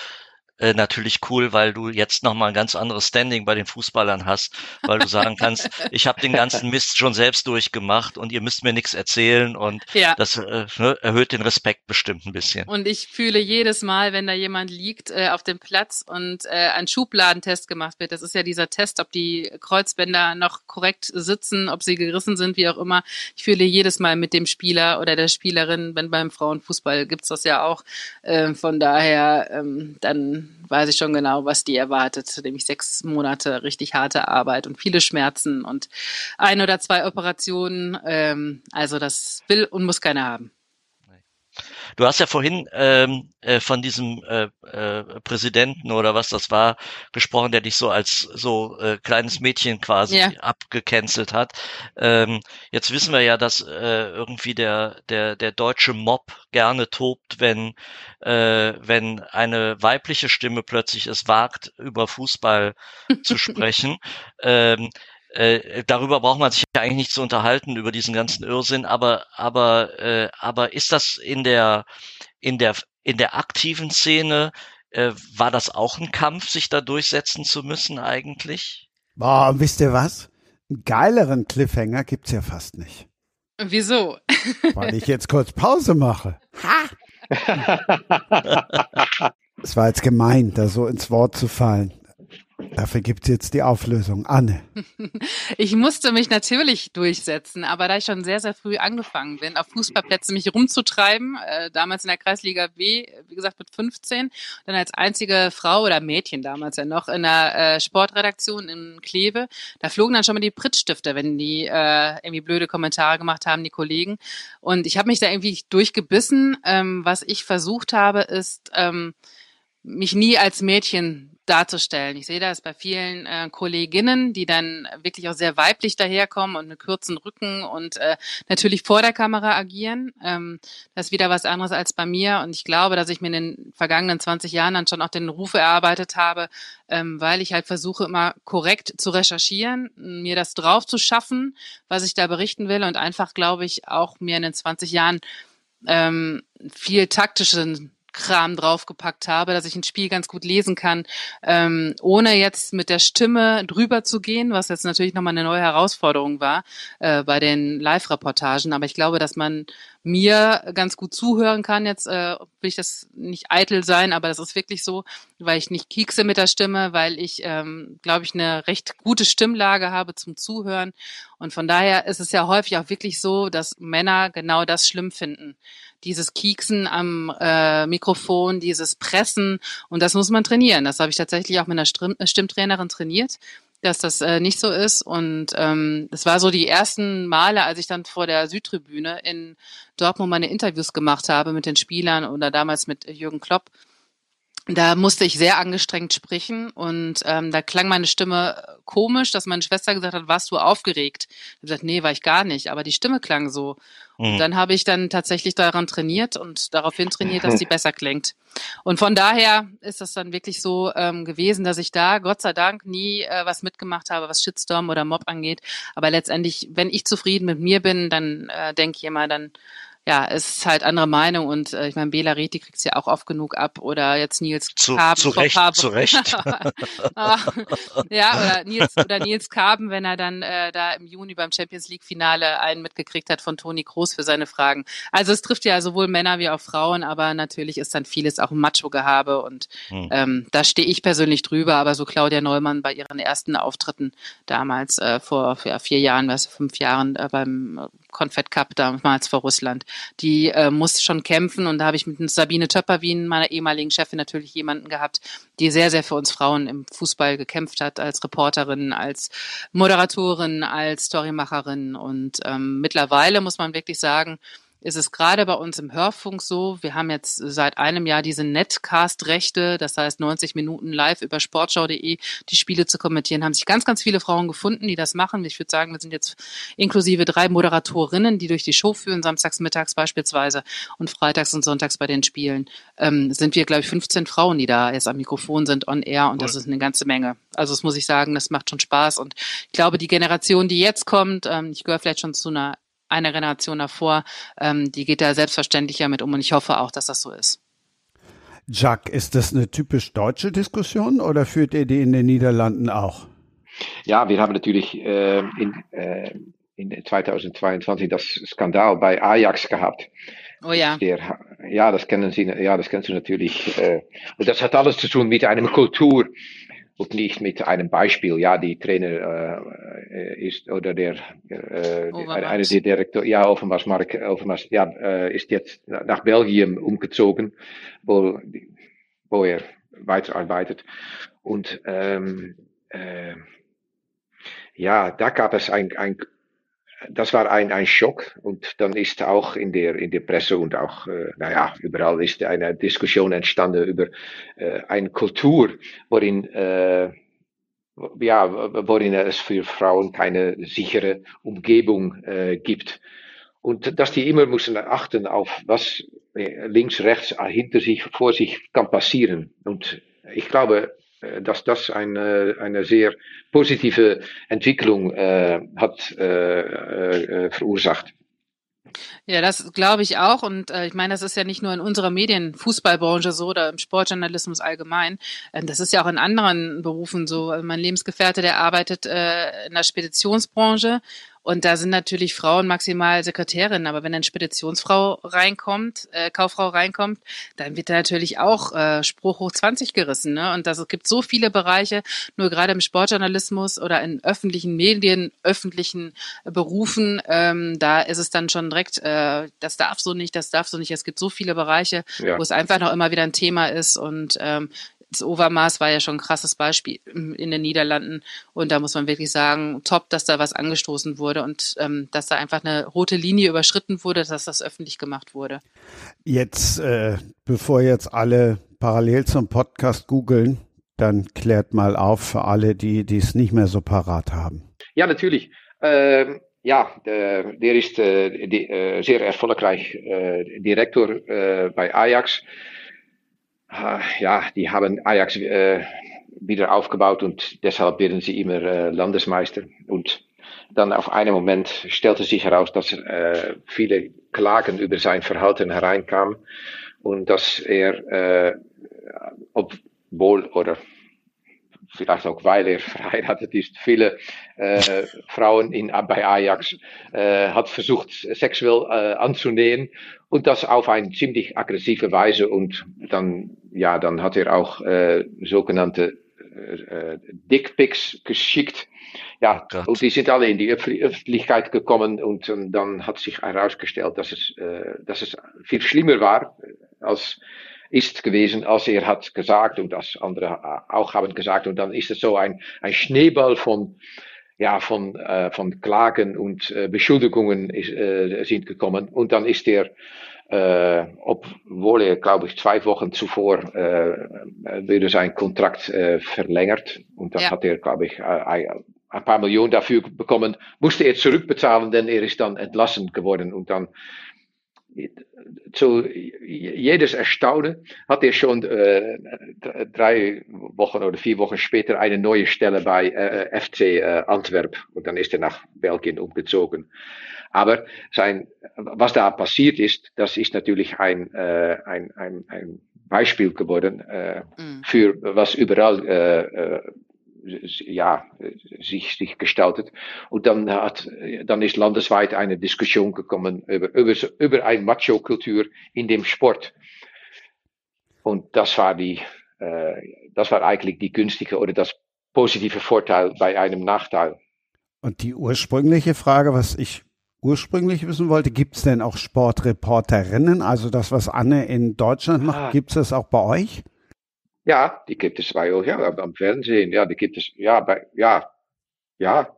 äh, natürlich cool, weil du jetzt nochmal ein ganz anderes Standing bei den Fußballern hast, weil du sagen kannst, ich habe den ganzen Mist schon selbst durchgemacht und ihr müsst mir nichts erzählen und ja. das äh, ne, erhöht den Respekt bestimmt ein bisschen. Und ich fühle jedes Mal, wenn da jemand liegt äh, auf dem Platz und äh, ein Schubladentest gemacht wird, das ist ja dieser Test, ob die Kreuzbänder noch korrekt sitzen, ob sie gerissen sind, wie auch immer. Ich fühle jedes Mal mit dem Spieler oder der Spielerin, wenn beim Frauenfußball gibt's das ja auch. Äh, von daher ähm, dann weiß ich schon genau, was die erwartet, nämlich sechs Monate richtig harte Arbeit und viele Schmerzen und ein oder zwei Operationen. Ähm, also das will und muss keiner haben. Du hast ja vorhin ähm, äh, von diesem äh, äh, Präsidenten oder was das war gesprochen, der dich so als so äh, kleines Mädchen quasi ja. abgecancelt hat. Ähm, jetzt wissen wir ja, dass äh, irgendwie der der der deutsche Mob gerne tobt, wenn äh, wenn eine weibliche Stimme plötzlich es wagt, über Fußball zu sprechen. ähm, äh, darüber braucht man sich ja eigentlich nicht zu unterhalten über diesen ganzen Irrsinn, aber aber äh, aber ist das in der in der in der aktiven Szene äh, war das auch ein Kampf, sich da durchsetzen zu müssen eigentlich? Boah, und wisst ihr was? Einen geileren Cliffhanger gibt's ja fast nicht. Wieso? Weil ich jetzt kurz Pause mache. Ha! Es war jetzt gemein, da so ins Wort zu fallen. Dafür gibt es jetzt die Auflösung. Anne. Ich musste mich natürlich durchsetzen, aber da ich schon sehr, sehr früh angefangen bin, auf Fußballplätzen mich rumzutreiben, äh, damals in der Kreisliga B, wie gesagt mit 15, dann als einzige Frau oder Mädchen damals ja noch in der äh, Sportredaktion in Kleve, da flogen dann schon mal die Pritzstifte, wenn die äh, irgendwie blöde Kommentare gemacht haben, die Kollegen. Und ich habe mich da irgendwie durchgebissen. Ähm, was ich versucht habe, ist, ähm, mich nie als Mädchen darzustellen. Ich sehe das bei vielen äh, Kolleginnen, die dann wirklich auch sehr weiblich daherkommen und mit kurzen Rücken und äh, natürlich vor der Kamera agieren. Ähm, das ist wieder was anderes als bei mir. Und ich glaube, dass ich mir in den vergangenen 20 Jahren dann schon auch den Ruf erarbeitet habe, ähm, weil ich halt versuche, immer korrekt zu recherchieren, mir das drauf zu schaffen, was ich da berichten will und einfach, glaube ich, auch mir in den 20 Jahren ähm, viel taktischen Kram draufgepackt habe, dass ich ein Spiel ganz gut lesen kann, ähm, ohne jetzt mit der Stimme drüber zu gehen, was jetzt natürlich nochmal eine neue Herausforderung war äh, bei den Live-Reportagen. Aber ich glaube, dass man mir ganz gut zuhören kann. Jetzt äh, will ich das nicht eitel sein, aber das ist wirklich so, weil ich nicht kiekse mit der Stimme, weil ich, ähm, glaube ich, eine recht gute Stimmlage habe zum Zuhören. Und von daher ist es ja häufig auch wirklich so, dass Männer genau das schlimm finden. Dieses Kieksen am äh, Mikrofon, dieses Pressen und das muss man trainieren. Das habe ich tatsächlich auch mit einer Stimmtrainerin trainiert dass das äh, nicht so ist. Und ähm, es war so die ersten Male, als ich dann vor der Südtribüne in Dortmund meine Interviews gemacht habe mit den Spielern oder damals mit Jürgen Klopp. da musste ich sehr angestrengt sprechen und ähm, da klang meine Stimme komisch, dass meine Schwester gesagt hat, warst du aufgeregt? Ich habe gesagt, nee, war ich gar nicht, aber die Stimme klang so. Und mhm. dann habe ich dann tatsächlich daran trainiert und daraufhin trainiert, dass die besser klingt. Und von daher ist das dann wirklich so ähm, gewesen, dass ich da Gott sei Dank nie äh, was mitgemacht habe, was Shitstorm oder Mob angeht. Aber letztendlich, wenn ich zufrieden mit mir bin, dann äh, denke ich immer, dann ja, es ist halt andere Meinung und äh, ich meine, Bela Reti kriegt's ja auch oft genug ab oder jetzt Nils zu, Kaben. Zu Recht, zu Recht. Ja, oder Nils, oder Nils Kaben, wenn er dann äh, da im Juni beim Champions League Finale einen mitgekriegt hat von Toni Kroos für seine Fragen. Also es trifft ja sowohl Männer wie auch Frauen, aber natürlich ist dann vieles auch Macho-Gehabe und hm. ähm, da stehe ich persönlich drüber, aber so Claudia Neumann bei ihren ersten Auftritten damals äh, vor ja, vier Jahren, was fünf Jahren äh, beim Confed Cup damals vor Russland. Die äh, musste schon kämpfen und da habe ich mit Sabine Töpperwien, meiner ehemaligen Chefin, natürlich jemanden gehabt, die sehr, sehr für uns Frauen im Fußball gekämpft hat, als Reporterin, als Moderatorin, als Storymacherin. Und ähm, mittlerweile muss man wirklich sagen, ist es gerade bei uns im Hörfunk so, wir haben jetzt seit einem Jahr diese Netcast-Rechte, das heißt 90 Minuten live über sportschau.de die Spiele zu kommentieren, haben sich ganz, ganz viele Frauen gefunden, die das machen. Ich würde sagen, wir sind jetzt inklusive drei Moderatorinnen, die durch die Show führen, samstags, mittags beispielsweise und freitags und sonntags bei den Spielen, ähm, sind wir, glaube ich, 15 Frauen, die da jetzt am Mikrofon sind, on air und cool. das ist eine ganze Menge. Also das muss ich sagen, das macht schon Spaß und ich glaube, die Generation, die jetzt kommt, ähm, ich gehöre vielleicht schon zu einer eine Generation davor, ähm, die geht da selbstverständlich ja mit um und ich hoffe auch, dass das so ist. Jacques, ist das eine typisch deutsche Diskussion oder führt ihr die in den Niederlanden auch? Ja, wir haben natürlich äh, in, äh, in 2022 das Skandal bei Ajax gehabt. Oh ja. Der, ja, das kennen Sie, ja, das kennst du natürlich. Äh, und das hat alles zu tun mit einer Kultur, und nicht mit einem Beispiel, ja, die Trainer äh, ist oder der äh, eine der Direktor, ja, Overmars Mark Overmars, ja, äh, ist jetzt nach Belgien umgezogen, wo, wo er weiterarbeitet. Und ähm, äh, ja, da gab es ein, ein das war ein, ein Schock und dann ist auch in der, in der Presse und auch, äh, naja, überall ist eine Diskussion entstanden über äh, eine Kultur, worin, äh, ja, worin es für Frauen keine sichere Umgebung äh, gibt. Und dass die immer müssen achten auf, was äh, links, rechts, hinter sich, vor sich kann passieren. Und ich glaube, dass das eine, eine sehr positive Entwicklung äh, hat äh, äh, verursacht. Ja, das glaube ich auch. Und äh, ich meine, das ist ja nicht nur in unserer Medienfußballbranche so oder im Sportjournalismus allgemein. Äh, das ist ja auch in anderen Berufen so. Mein Lebensgefährte, der arbeitet äh, in der Speditionsbranche und da sind natürlich Frauen maximal Sekretärinnen, aber wenn eine Speditionsfrau reinkommt, äh, Kauffrau reinkommt, dann wird da natürlich auch äh, Spruch hoch 20 gerissen. Ne? Und das, es gibt so viele Bereiche, nur gerade im Sportjournalismus oder in öffentlichen Medien, öffentlichen Berufen, ähm, da ist es dann schon direkt, äh, das darf so nicht, das darf so nicht. Es gibt so viele Bereiche, ja. wo es einfach noch immer wieder ein Thema ist. Und ähm, das Overmaß war ja schon ein krasses Beispiel in den Niederlanden. Und da muss man wirklich sagen, top, dass da was angestoßen wurde und ähm, dass da einfach eine rote Linie überschritten wurde, dass das öffentlich gemacht wurde. Jetzt, äh, bevor jetzt alle parallel zum Podcast googeln, dann klärt mal auf für alle, die es nicht mehr so parat haben. Ja, natürlich. Ähm, ja, der, der ist äh, die, äh, sehr erfolgreich äh, Direktor äh, bei Ajax. Ah, ja, die haben Ajax äh, wieder aufgebaut und deshalb werden sie immer äh, Landesmeister. Und dann auf einen Moment stellte sich heraus, dass äh, viele Klagen über sein Verhalten hereinkamen und dass er, äh, obwohl oder vielleicht auch weil er verheiratet ist, viele äh, Frauen in, bei Ajax äh, hat versucht, sexuell äh, anzunähen und das auf eine ziemlich aggressive Weise und dann, ja, dann hat er auch äh, sogenannte äh, Dickpics geschickt. Ja, Gott. und die sind alle in die Öffentlichkeit gekommen und, und dann hat sich herausgestellt, dass es, äh, dass es viel schlimmer war als ist gewesen, als er hat gesagt und das andere auch haben gesagt und dann ist es so ein, ein Schneeball von ja, von, äh, von Klagen und äh, Beschuldigungen ist, äh, sind gekommen. Und dann ist er, äh, obwohl er, glaube ich, zwei Wochen zuvor äh, würde sein Kontrakt äh, verlängert. Und dann Ja. hat er, glaube ich, äh, ein paar Millionen dafür bekommen, musste er zurückbezahlen, denn er ist dann entlassen geworden. Und dann zu jedes Erstaunen hat er schon äh, drei Wochen oder vier Wochen später eine neue Stelle bei äh, FC äh, Antwerp und dann ist er nach Belgien umgezogen. Aber sein, was da passiert ist, das ist natürlich ein, äh, ein, ein, ein Beispiel geworden äh, Mhm. für was überall äh, äh, ja, sich, sich gestaltet. Und dann hat, dann ist landesweit eine Diskussion gekommen über, über, über eine Macho-Kultur in dem Sport. Und das war die, äh, das war eigentlich die günstige oder das positive Vorteil bei einem Nachteil. Und die ursprüngliche Frage, was ich ursprünglich wissen wollte, gibt es denn auch Sportreporterinnen? Also das, was Anne in Deutschland macht, Ah. gibt es das auch bei euch? Ja, die gibt es bei euch, ja, am Fernsehen, ja, die gibt es, ja, bei, ja, ja.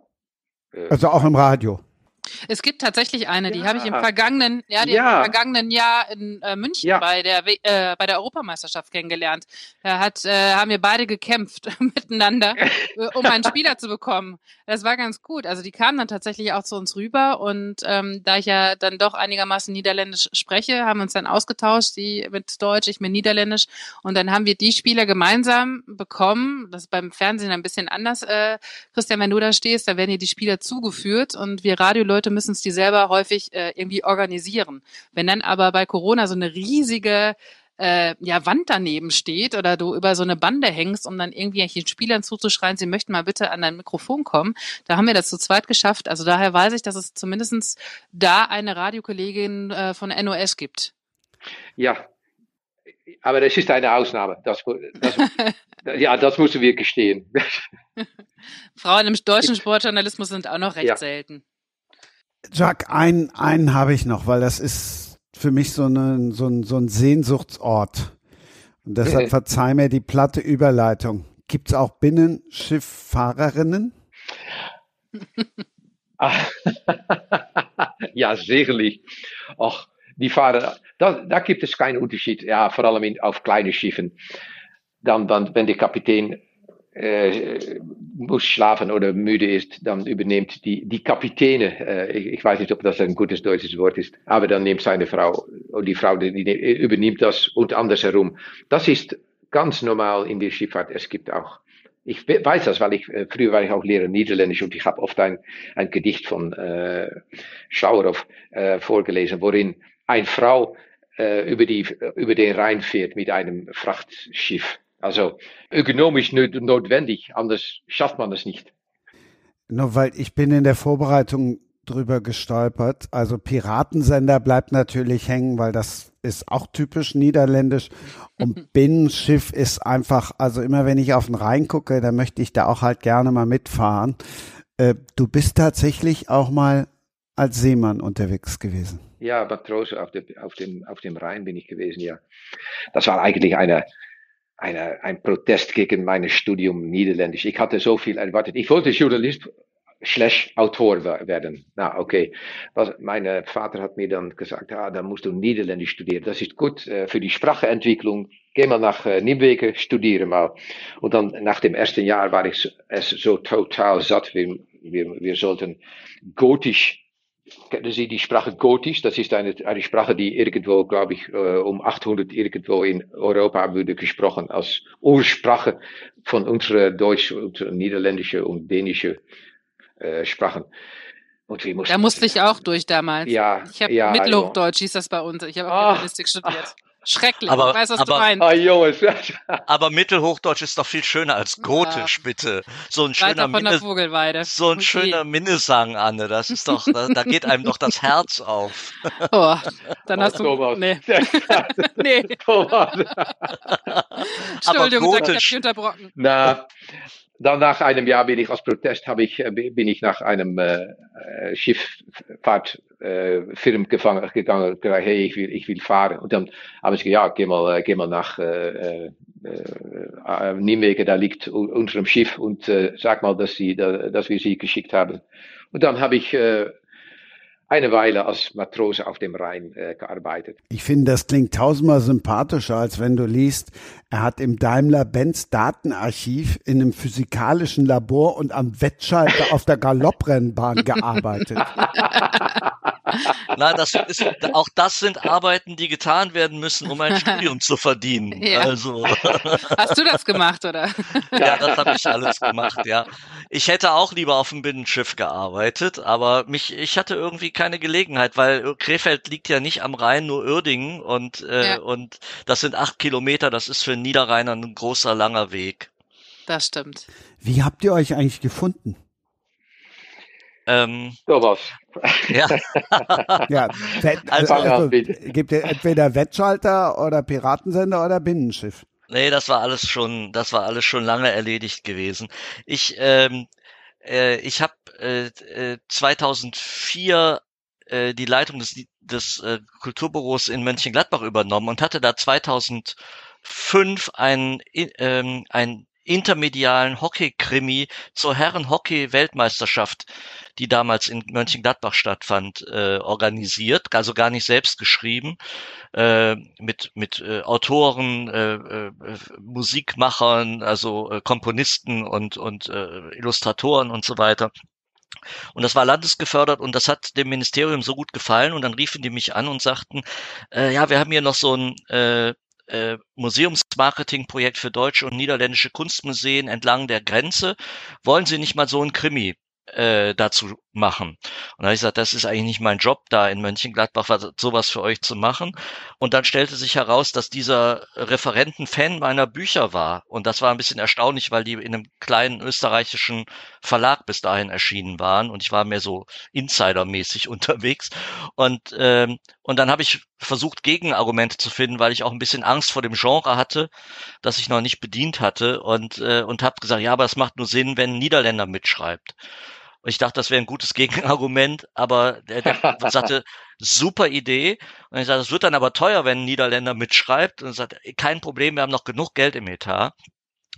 Äh, Also auch im Radio. Es gibt tatsächlich eine, die Ja. habe ich im vergangenen, ja, die Ja. im vergangenen Jahr in äh, München Ja. bei der äh, bei der Europameisterschaft kennengelernt. Da hat äh, haben wir beide gekämpft miteinander, äh, um einen Spieler zu bekommen. Das war ganz gut. Also die kamen dann tatsächlich auch zu uns rüber und ähm, da ich ja dann doch einigermaßen Niederländisch spreche, haben wir uns dann ausgetauscht, die mit Deutsch, ich mit Niederländisch und dann haben wir die Spieler gemeinsam bekommen. Das ist beim Fernsehen ein bisschen anders. Äh, Christian, wenn du da stehst, da werden dir die Spieler zugeführt und wir Radioleute müssen es die selber häufig äh, irgendwie organisieren. Wenn dann aber bei Corona so eine riesige äh, ja, Wand daneben steht oder du über so eine Bande hängst, um dann irgendwie den Spielern zuzuschreien, sie möchten mal bitte an dein Mikrofon kommen. Da haben wir das zu zweit geschafft. Also daher weiß ich, dass es zumindestens da eine Radiokollegin äh, von NOS gibt. Ja, aber das ist eine Ausnahme. Das, das, ja, das müssen wir gestehen. Frauen im deutschen Sportjournalismus sind auch noch recht Ja. selten. Jack, einen, einen habe ich noch, weil das ist für mich so, eine, so, ein, so ein Sehnsuchtsort. Und deshalb verzeih mir die platte Überleitung. Gibt es auch Binnenschifffahrerinnen? Ah, ja, sicherlich. Ach, die fahren, da, da gibt es keinen Unterschied. Ja, vor allem in, auf kleine Schiffen. Dann, dann, wenn der Kapitän äh, muss schlafen oder müde ist, dann übernimmt die, die Kapitäne, äh, ich, ich weiß nicht, ob das ein gutes deutsches Wort ist, aber dann nimmt seine Frau, die Frau die, die übernimmt das und andersherum. Das ist ganz normal in der Schifffahrt. Es gibt auch ich we- weiß das, weil ich äh, früher war ich auch Lehrer Niederländisch und ich habe oft ein, ein Gedicht von äh, Schauerhoff äh, vorgelesen, worin eine Frau äh, über, die, über den Rhein fährt mit einem Frachtschiff. Also ökonomisch notwendig, anders schafft man das nicht. Nur weil ich bin in der Vorbereitung drüber gestolpert. Also Piratensender bleibt natürlich hängen, weil das ist auch typisch niederländisch. Und Binnenschiff ist einfach, also immer wenn ich auf den Rhein gucke, dann möchte ich da auch halt gerne mal mitfahren. Äh, du bist tatsächlich auch mal als Seemann unterwegs gewesen. Ja, Matrose auf, der, auf, dem, auf dem Rhein bin ich gewesen, ja. Das war eigentlich eine, eine, ein Protest gegen mein Studium Niederländisch. Ich hatte so viel erwartet. Ich wollte Journalist slash Autor werden. Na, okay. Was, mein Vater hat mir dann gesagt, ah, dann musst du Niederländisch studieren. Das ist gut äh, für die Spracheentwicklung. Geh mal nach äh, Nimwegen, studiere mal. Und dann nach dem ersten Jahr war ich es so total satt. Wir, wir, wir sollten Gotisch kennen Sie die Sprache Gotisch? Das ist eine, eine Sprache, die irgendwo, glaube ich, äh, um 800 irgendwo in Europa wurde gesprochen als Ursprache von unserer Deutsch, und Niederländische und Dänische äh, Sprachen. Und wir mussten, Da musste ich auch durch damals. Ja, Ich habe ja, Mittelhochdeutsch, hieß das bei uns. Ich habe auch Ah. Germanistik studiert. Schrecklich. Aber- ich weiß, was aber- du meinst. Ah, Jungs. Aber Mittelhochdeutsch ist doch viel schöner als Gotisch, bitte. So ein schöner Weiter Minne, Vogelweide. so ein Okay. schöner Minnesang, Anne. Das ist doch, da, da geht einem doch das Herz auf. Oh, dann Oh, hast du. Thomas. Nee, nee. Thomas. Entschuldigung, da hab ich Gotisch. dich unterbrochen. Na, dann nach einem Jahr bin ich als Protest habe ich, äh, bin ich nach einem äh, äh, Schifffahrtfirm äh, gefangen, gegangen, gesagt, hey, ich will, ich will fahren. Und dann habe ich gesagt, ja, geh mal, äh, geh mal nach, äh, äh, äh, Nimwege da liegt unter dem Schiff und äh, sag mal, dass, sie, da, dass wir sie geschickt haben. Und dann habe ich äh, eine Weile als Matrose auf dem Rhein äh, gearbeitet. Ich finde, das klingt tausendmal sympathischer, als wenn du liest, er hat im Daimler-Benz Datenarchiv in einem physikalischen Labor und am Wettschalter auf der Galopprennbahn gearbeitet. Na, das ist, auch das sind Arbeiten, die getan werden müssen, um ein Studium zu verdienen. Ja. Also. Hast du das gemacht, oder? Ja, das habe ich alles gemacht, ja. Ich hätte auch lieber auf dem Binnenschiff gearbeitet, aber mich, ich hatte irgendwie keine Gelegenheit, weil Krefeld liegt ja nicht am Rhein, nur Uerdingen und, äh, ja. und das sind acht Kilometer, das ist für einen Niederrheiner ein großer, langer Weg. Das stimmt. Wie habt ihr euch eigentlich gefunden? Ähm, so was. Ja. ja also, also, gibt es entweder Wettschalter oder Piratensender oder Binnenschiff? Nee, das war alles schon, das war alles schon lange erledigt gewesen. Ich, ähm, äh, ich habe äh, 2004 äh, die Leitung des, des äh, Kulturbüros in Mönchengladbach übernommen und hatte da 2005 ein, ähm, ein intermedialen Hockey-Krimi zur Herren-Hockey-Weltmeisterschaft, die damals in Mönchengladbach stattfand, äh, organisiert, also gar nicht selbst geschrieben, äh, mit, mit äh, Autoren, äh, äh, Musikmachern, also äh, Komponisten und, und Illustratoren und so weiter. Und das war landesgefördert und das hat dem Ministerium so gut gefallen und dann riefen die mich an und sagten, äh, ja, wir haben hier noch so ein äh, äh, Museumsmarketingprojekt für deutsche und niederländische Kunstmuseen entlang der Grenze. Wollen Sie nicht mal so ein Krimi äh, dazu machen. Und da habe ich gesagt, das ist eigentlich nicht mein Job, da in Mönchengladbach sowas für euch zu machen. Und dann stellte sich heraus, dass dieser Referenten Fan meiner Bücher war. Und das war ein bisschen erstaunlich, weil die in einem kleinen österreichischen Verlag bis dahin erschienen waren. Und ich war mehr so Insidermäßig unterwegs. Und, ähm, und dann habe ich versucht, Gegenargumente zu finden, weil ich auch ein bisschen Angst vor dem Genre hatte, das ich noch nicht bedient hatte. Und, äh, und habe gesagt, ja, aber es macht nur Sinn, wenn ein Niederländer mitschreibt. Und ich dachte, das wäre ein gutes Gegenargument, aber der, der sagte, super Idee. Und ich sagte, das wird dann aber teuer, wenn ein Niederländer mitschreibt. Und er sagte, kein Problem, wir haben noch genug Geld im Etat.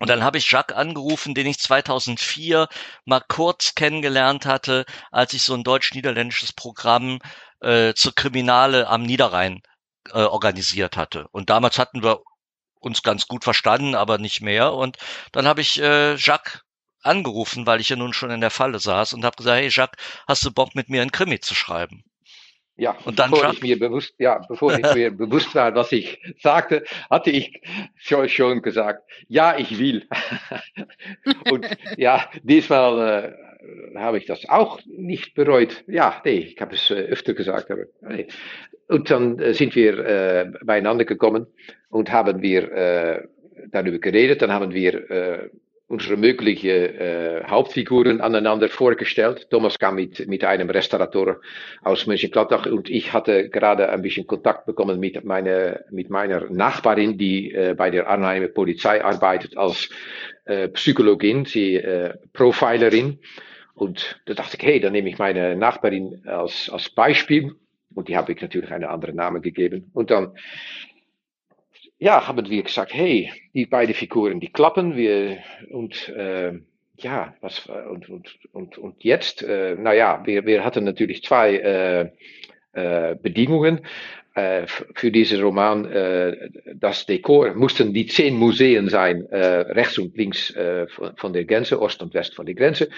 Und dann habe ich Jacques angerufen, den ich 2004 mal kurz kennengelernt hatte, als ich so ein deutsch-niederländisches Programm äh, zur Kriminale am Niederrhein äh, organisiert hatte. Und damals hatten wir uns ganz gut verstanden, aber nicht mehr. Und dann habe ich äh, Jacques angerufen, weil ich ja nun schon in der Falle saß und habe gesagt, hey Jacques, hast du Bock mit mir ein Krimi zu schreiben? Ja, und dann bevor ich mir bewusst, ja, bevor ich mir bewusst war, was ich sagte, hatte ich schon, schon gesagt, ja, ich will. und ja, diesmal äh, habe ich das auch nicht bereut. Ja, nee, ich habe es äh, öfter gesagt, aber nee. Und dann äh, sind wir äh, beieinander gekommen und haben wir äh, darüber geredet. Dann haben wir äh, unsere möglichen äh, Hauptfiguren aneinander vorgestellt. Thomas kam mit, mit einem Restaurator aus Mönchengladbach und ich hatte gerade ein bisschen Kontakt bekommen mit, meine, mit meiner Nachbarin, die äh, bei der Arnheimer Polizei arbeitet als äh, Psychologin, sie äh, Profilerin. Und da dachte ich, hey, dann nehme ich meine Nachbarin als, als Beispiel. Und die habe ich natürlich einen anderen Namen gegeben. Und dann ja, haben wir gesagt, hey, die beiden Figuren, die klappen, wir, und, äh, ja, was, und, und, und, und jetzt, äh, naja, wir, wir hatten natürlich zwei äh, äh, Bedingungen äh, für diesen Roman. Äh, das Dekor mussten die zehn Museen sein, äh, rechts und links äh, von der Grenze, Ost und West von der Grenze.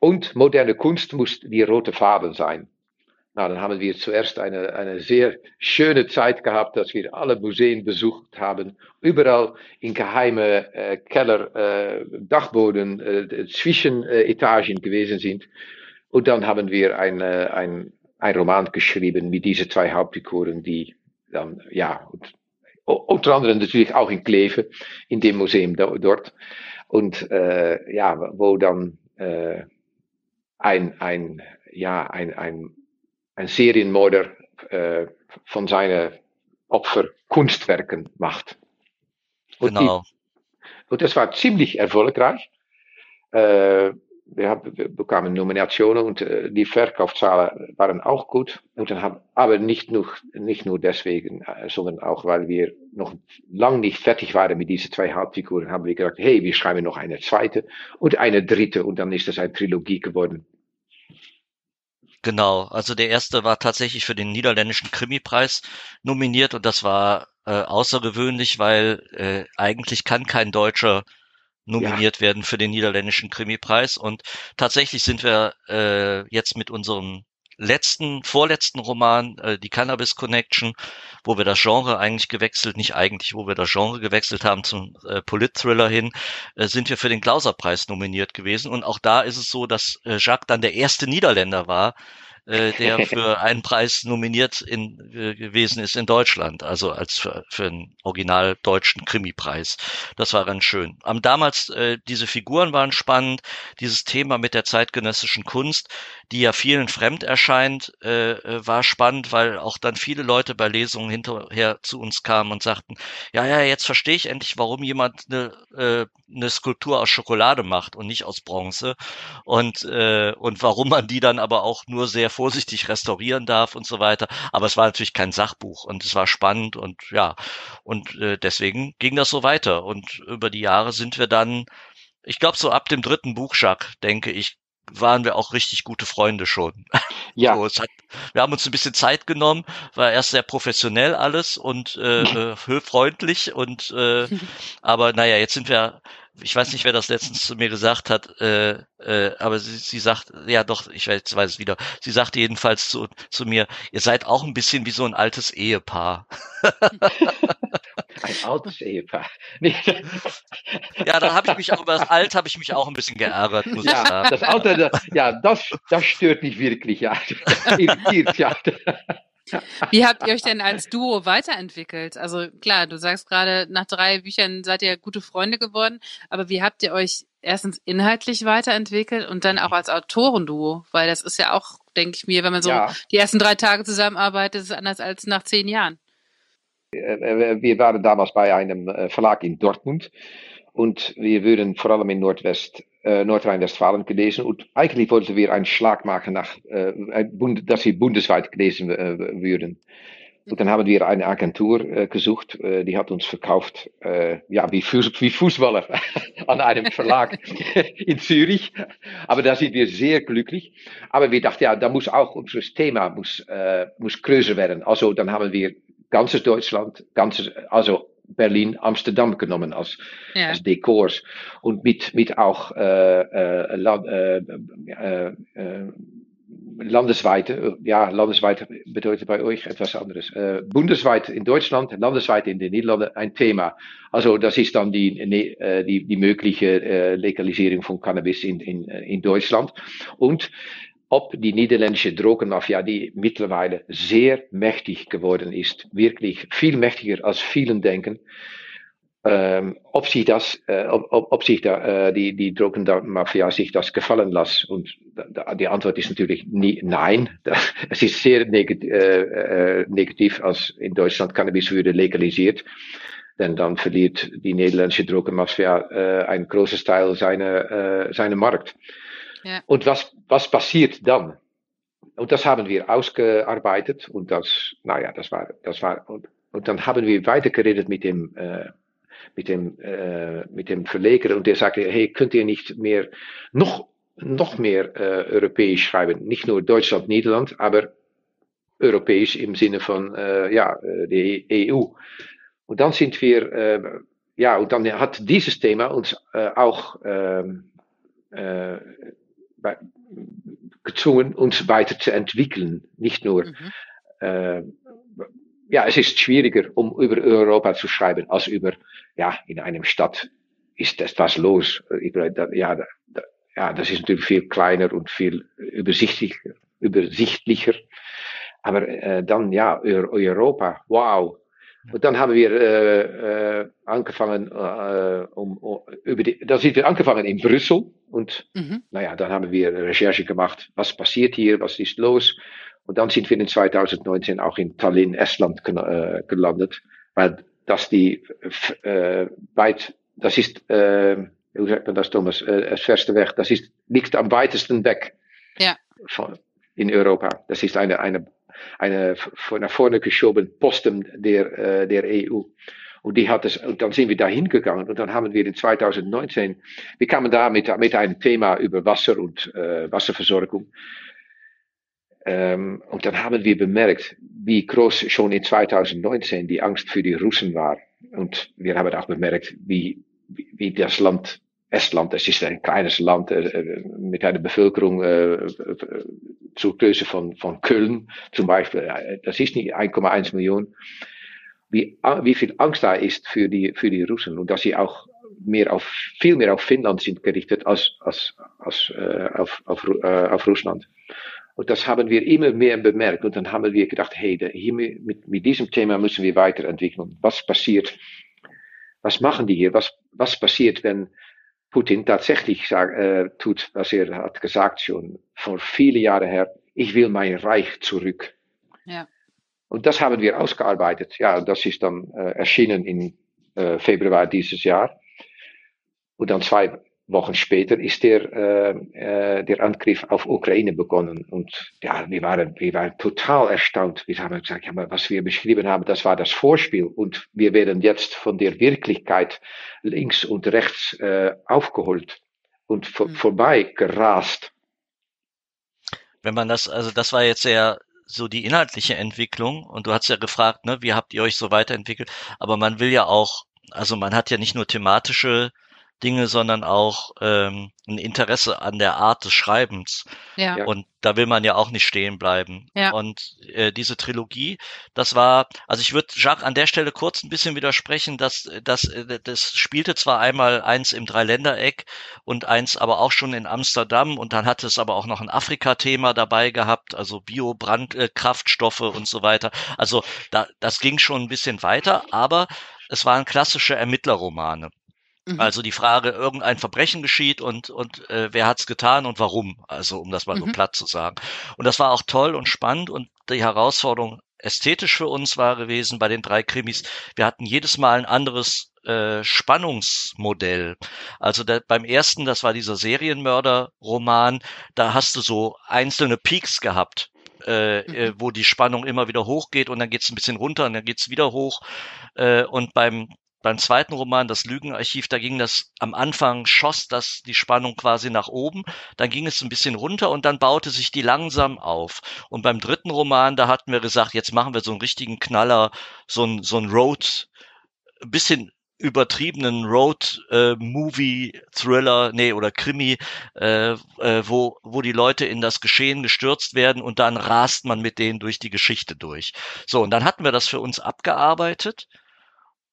Und moderne Kunst muss die rote Farbe sein. Nou, dann haben wir zuerst eine, eine sehr schöne Zeit gehabt, dass wir alle Museen besucht haben, überall in geheime äh, Keller, äh, Dachboden, äh, Zwischenetagen gewesen sind. Und dann haben wir ein, ein, ein Roman geschrieben mit diesen zwei Hauptfiguren, die dann, ja, und, unter anderem natürlich auch in Kleve, in dem Museum dort. Und äh, ja, wo dann äh, ein, ein, ja, ein, ein ein Serienmörder äh, von seinen Opfer Kunstwerken macht. Und genau. Die, und das war ziemlich erfolgreich. Äh, wir, haben, wir bekamen Nominationen und äh, die Verkaufszahlen waren auch gut. Und dann haben, aber nicht nur, nicht nur deswegen, sondern auch, weil wir noch lang nicht fertig waren mit diesen zwei Hauptfiguren, haben wir gesagt, hey, wir schreiben noch eine zweite und eine dritte und dann ist das eine Trilogie geworden. Genau, also der erste war tatsächlich für den niederländischen Krimipreis nominiert und das war äh, außergewöhnlich, weil äh, eigentlich kann kein Deutscher nominiert ja. werden für den niederländischen Krimipreis und tatsächlich sind wir äh, jetzt mit unserem letzten, vorletzten Roman, äh, die Cannabis Connection, wo wir das Genre eigentlich gewechselt, nicht eigentlich, wo wir das Genre gewechselt haben zum äh, Polit-Thriller hin, äh, sind wir für den Klauser-Preis nominiert gewesen. Und auch da ist es so, dass äh, Jacques dann der erste Niederländer war, äh, der für einen Preis nominiert in, äh, gewesen ist in Deutschland, also als für, für einen original deutschen Krimi-Preis. Das war ganz schön. Am damals äh, diese Figuren waren spannend, dieses Thema mit der zeitgenössischen Kunst, die ja vielen fremd erscheint, äh, äh, war spannend, weil auch dann viele Leute bei Lesungen hinterher zu uns kamen und sagten, ja, ja, jetzt verstehe ich endlich, warum jemand eine, äh, eine Skulptur aus Schokolade macht und nicht aus Bronze und, äh, und warum man die dann aber auch nur sehr vorsichtig restaurieren darf und so weiter. Aber es war natürlich kein Sachbuch und es war spannend und ja, und äh, deswegen ging das so weiter. Und über die Jahre sind wir dann, ich glaube, so ab dem dritten Buch, Jacques, denke ich, waren wir auch richtig gute Freunde schon. Ja. So, hat, wir haben uns ein bisschen Zeit genommen, war erst sehr professionell alles und äh, äh freundlich und äh, aber naja, jetzt sind wir ich weiß nicht, wer das letztens zu mir gesagt hat, äh, äh, aber sie, sie sagt, ja doch, ich weiß, weiß es wieder, sie sagte jedenfalls zu, zu mir, ihr seid auch ein bisschen wie so ein altes Ehepaar. ein altes Ehepaar. ja, da habe ich mich auch über das Alt habe ich mich auch ein bisschen geärgert, muss ja, ich sagen. Das Alter, ja, das, das stört mich wirklich, ja. Irritiert, ja. Wie habt ihr euch denn als Duo weiterentwickelt? Also klar, du sagst gerade, nach drei Büchern seid ihr gute Freunde geworden, aber wie habt ihr euch erstens inhaltlich weiterentwickelt und dann auch als Autorenduo? Weil das ist ja auch, denke ich mir, wenn man so ja. die ersten drei Tage zusammenarbeitet, ist es anders als nach zehn Jahren. Äh, äh, wir waren damals bei einem äh, Verlag in Dortmund und wir würden vor allem in Nordwest äh, Nordrhein-Westfalen gelesen und eigentlich wollten wir einen Schlag machen nach, äh, dass sie bundesweit gelesen äh, würden. Und dann haben wir eine Agentur äh, gesucht, äh, die hat uns verkauft, äh, ja, wie, Fuß, wie Fußballer an einem Verlag in Zürich. Aber da sind wir sehr glücklich. Aber wir dachten, ja, da muss auch unser Thema muss, äh, muss größer werden. Also dann haben wir ganzes Deutschland, ganzes, also Berlin, Amsterdam genommen als, ja. als Dekors und mit, mit auch äh, äh, Land, äh, äh, landesweite, ja, landesweit bedeutet bei euch etwas anderes. Äh, bundesweit in Deutschland, landesweit in den Niederlanden ein Thema. Also das ist dann die, äh, die, die mögliche äh, Legalisierung von Cannabis in, in, in Deutschland. Und ob die niederländische Drogenmafia, die mittlerweile sehr mächtig geworden ist, wirklich viel mächtiger als vielen denken, ähm, ob sich das, äh, ob, ob sich da, äh, die, die Drogenmafia sich das gefallen lässt. Und die Antwort ist natürlich nie, nein. Es ist sehr äh, als in Deutschland Cannabis würde legalisiert. Denn dann verliert die niederländische Drogenmafia äh, ein großes Teil seiner, äh, seiner Markt. Ja. Und was, was passiert dann? Und das haben wir ausgearbeitet und das, naja, das war, das war, und, und dann haben wir weitergeredet mit dem, äh, mit dem, äh, mit dem Verleger und der sagte, hey, könnt ihr nicht mehr, noch, noch mehr äh, europäisch schreiben? Nicht nur Deutschland, Niederland, aber europäisch im Sinne von, äh, ja, äh, die EU. Und dann sind wir, äh, ja, und dann hat dieses Thema uns äh, auch, ähm, äh, gezwungen, uns weiterzuentwickeln. Nicht nur, mhm. äh, ja, es ist schwieriger, um über Europa zu schreiben, als über, ja, in einem Stadt ist etwas los. Ja, ja, das ist natürlich viel kleiner und viel übersichtlicher. übersichtlicher. Aber äh, dann, ja, Europa, wow, und dann haben wir äh, äh, angefangen, äh, um, um, über die, da sind wir angefangen in Brüssel und mhm. naja, dann haben wir Recherche gemacht, was passiert hier, was ist los. Und dann sind wir in 2019 auch in Tallinn, Estland äh, gelandet, weil das die äh, weit, das ist äh, hoe sagt man das, Thomas? Äh, das verste weg. Das ist, liegt am weitesten weg Ja. von, in Europa. Das ist eine, eine, eine nach vorne geschoben Posten der, äh, der EU. Und die hat es, und dann sind wir da hingegangen und dann haben wir in 2019, wir kamen da mit, mit einem Thema über Wasser und äh, Wasserversorgung. Ähm, und dann haben wir bemerkt, wie groß schon in 2019 die Angst für die Russen war. Und wir haben auch bemerkt, wie, wie das Land Estland, es ist ein kleines Land äh, mit einer Bevölkerung äh, zur Größe von, von Köln zum Beispiel. Das ist nicht 1,1 Millionen. Wie, wie viel Angst da ist für die, für die Russen und dass sie auch mehr auf, viel mehr auf Finnland sind gerichtet als, als, als äh, auf, auf, äh, auf Russland. Und das haben wir immer mehr bemerkt. Und dann haben wir gedacht, hey, hier mit, mit diesem Thema müssen wir weiterentwickeln. Was passiert? Was machen die hier? Was, was passiert, wenn Putin tatsächlich sag, äh, tut, was er hat gesagt schon vor viele Jahre her, ich will mein Reich zurück. Ja. Und das haben wir ausgearbeitet. Ja, das ist dann äh, erschienen in äh, Februar dieses Jahr. Und dann zwei Wochen später ist der, äh, äh, der Angriff auf Ukraine begonnen. Und ja, wir waren, wir waren total erstaunt. Wir haben gesagt, ja, was wir beschrieben haben, das war das Vorspiel. Und wir werden jetzt von der Wirklichkeit links und rechts äh, aufgeholt und vor, mhm. vorbei gerast. Wenn man das, also das war jetzt sehr so die inhaltliche Entwicklung und du hast ja gefragt, ne, wie habt ihr euch so weiterentwickelt? Aber man will ja auch, also man hat ja nicht nur thematische Dinge, sondern auch ähm, ein Interesse an der Art des Schreibens. Ja. Und da will man ja auch nicht stehen bleiben. Ja. Und äh, diese Trilogie, das war, also ich würde Jacques an der Stelle kurz ein bisschen widersprechen, dass das, das spielte zwar einmal eins im Dreiländereck und eins aber auch schon in Amsterdam und dann hatte es aber auch noch ein Afrika-Thema dabei gehabt, also Biobrandkraftstoffe äh, und so weiter. Also da, das ging schon ein bisschen weiter, aber es waren klassische Ermittlerromane. Mhm. Also die Frage, irgendein Verbrechen geschieht und, und äh, wer hat's getan und warum, also um das mal mhm. so platt zu sagen. Und das war auch toll und spannend und die Herausforderung ästhetisch für uns war gewesen bei den drei Krimis, wir hatten jedes Mal ein anderes äh, Spannungsmodell. Also der, beim ersten, das war dieser Serienmörder-Roman, da hast du so einzelne Peaks gehabt. Äh, äh, mhm. wo die Spannung immer wieder hochgeht und dann geht's ein bisschen runter und dann geht's wieder hoch. Äh, und beim beim zweiten Roman, das Lügenarchiv, da ging das am Anfang schoss das die Spannung quasi nach oben, dann ging es ein bisschen runter und dann baute sich die langsam auf. Und beim dritten Roman, da hatten wir gesagt, jetzt machen wir so einen richtigen Knaller, so ein so ein Road, ein bisschen übertriebenen Road-Movie-Thriller, äh, nee, oder Krimi, äh, äh, wo, wo die Leute in das Geschehen gestürzt werden und dann rast man mit denen durch die Geschichte durch. So, und dann hatten wir das für uns abgearbeitet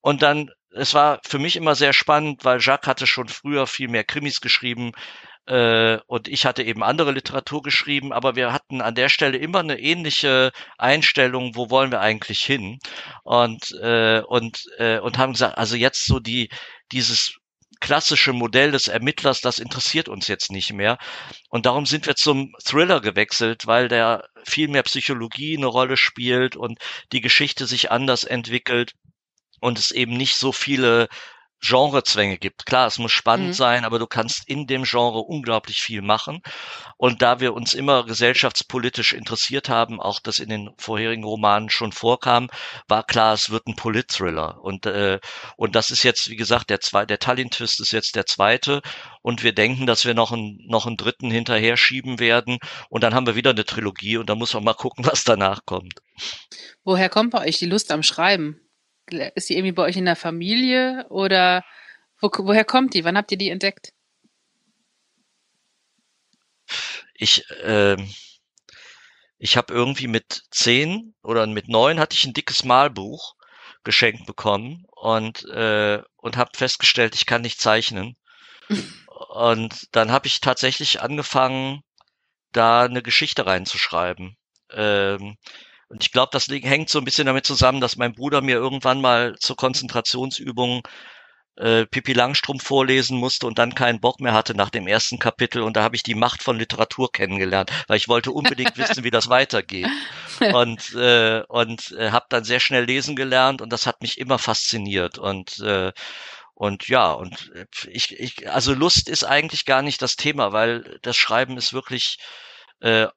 und dann es war für mich immer sehr spannend, weil Jacques hatte schon früher viel mehr Krimis geschrieben äh, und ich hatte eben andere Literatur geschrieben, aber wir hatten an der Stelle immer eine ähnliche Einstellung, wo wollen wir eigentlich hin? Und äh, und äh, und haben gesagt, also jetzt so die dieses klassische Modell des Ermittlers, das interessiert uns jetzt nicht mehr. Und darum sind wir zum Thriller gewechselt, weil der viel mehr Psychologie eine Rolle spielt und die Geschichte sich anders entwickelt und es eben nicht so viele Genrezwänge gibt. Klar, es muss spannend mhm. sein, aber du kannst in dem Genre unglaublich viel machen. Und da wir uns immer gesellschaftspolitisch interessiert haben, auch das in den vorherigen Romanen schon vorkam, war klar, es wird ein Polit-Thriller. Und, äh, und das ist jetzt, wie gesagt, der zwei, der Tallinn-Twist ist jetzt der zweite. Und wir denken, dass wir noch einen, noch einen dritten hinterher schieben werden. Und dann haben wir wieder eine Trilogie und da muss man mal gucken, was danach kommt. Woher kommt bei euch die Lust am Schreiben? Ist die irgendwie bei euch in der Familie oder wo, woher kommt die? Wann habt ihr die entdeckt? Ich, äh, ich habe irgendwie mit zehn oder mit neun hatte ich ein dickes Malbuch geschenkt bekommen und äh, und habe festgestellt, ich kann nicht zeichnen. und dann habe ich tatsächlich angefangen, da eine Geschichte reinzuschreiben. Ähm, und ich glaube, das hängt so ein bisschen damit zusammen, dass mein Bruder mir irgendwann mal zur Konzentrationsübung äh, Pippi Langstrumpf vorlesen musste und dann keinen Bock mehr hatte nach dem ersten Kapitel. Und da habe ich die Macht von Literatur kennengelernt, weil ich wollte unbedingt wissen, wie das weitergeht. Und äh, und äh, habe dann sehr schnell lesen gelernt und das hat mich immer fasziniert. Und äh, und ja, und ich, ich, also Lust ist eigentlich gar nicht das Thema, weil das Schreiben ist wirklich äh,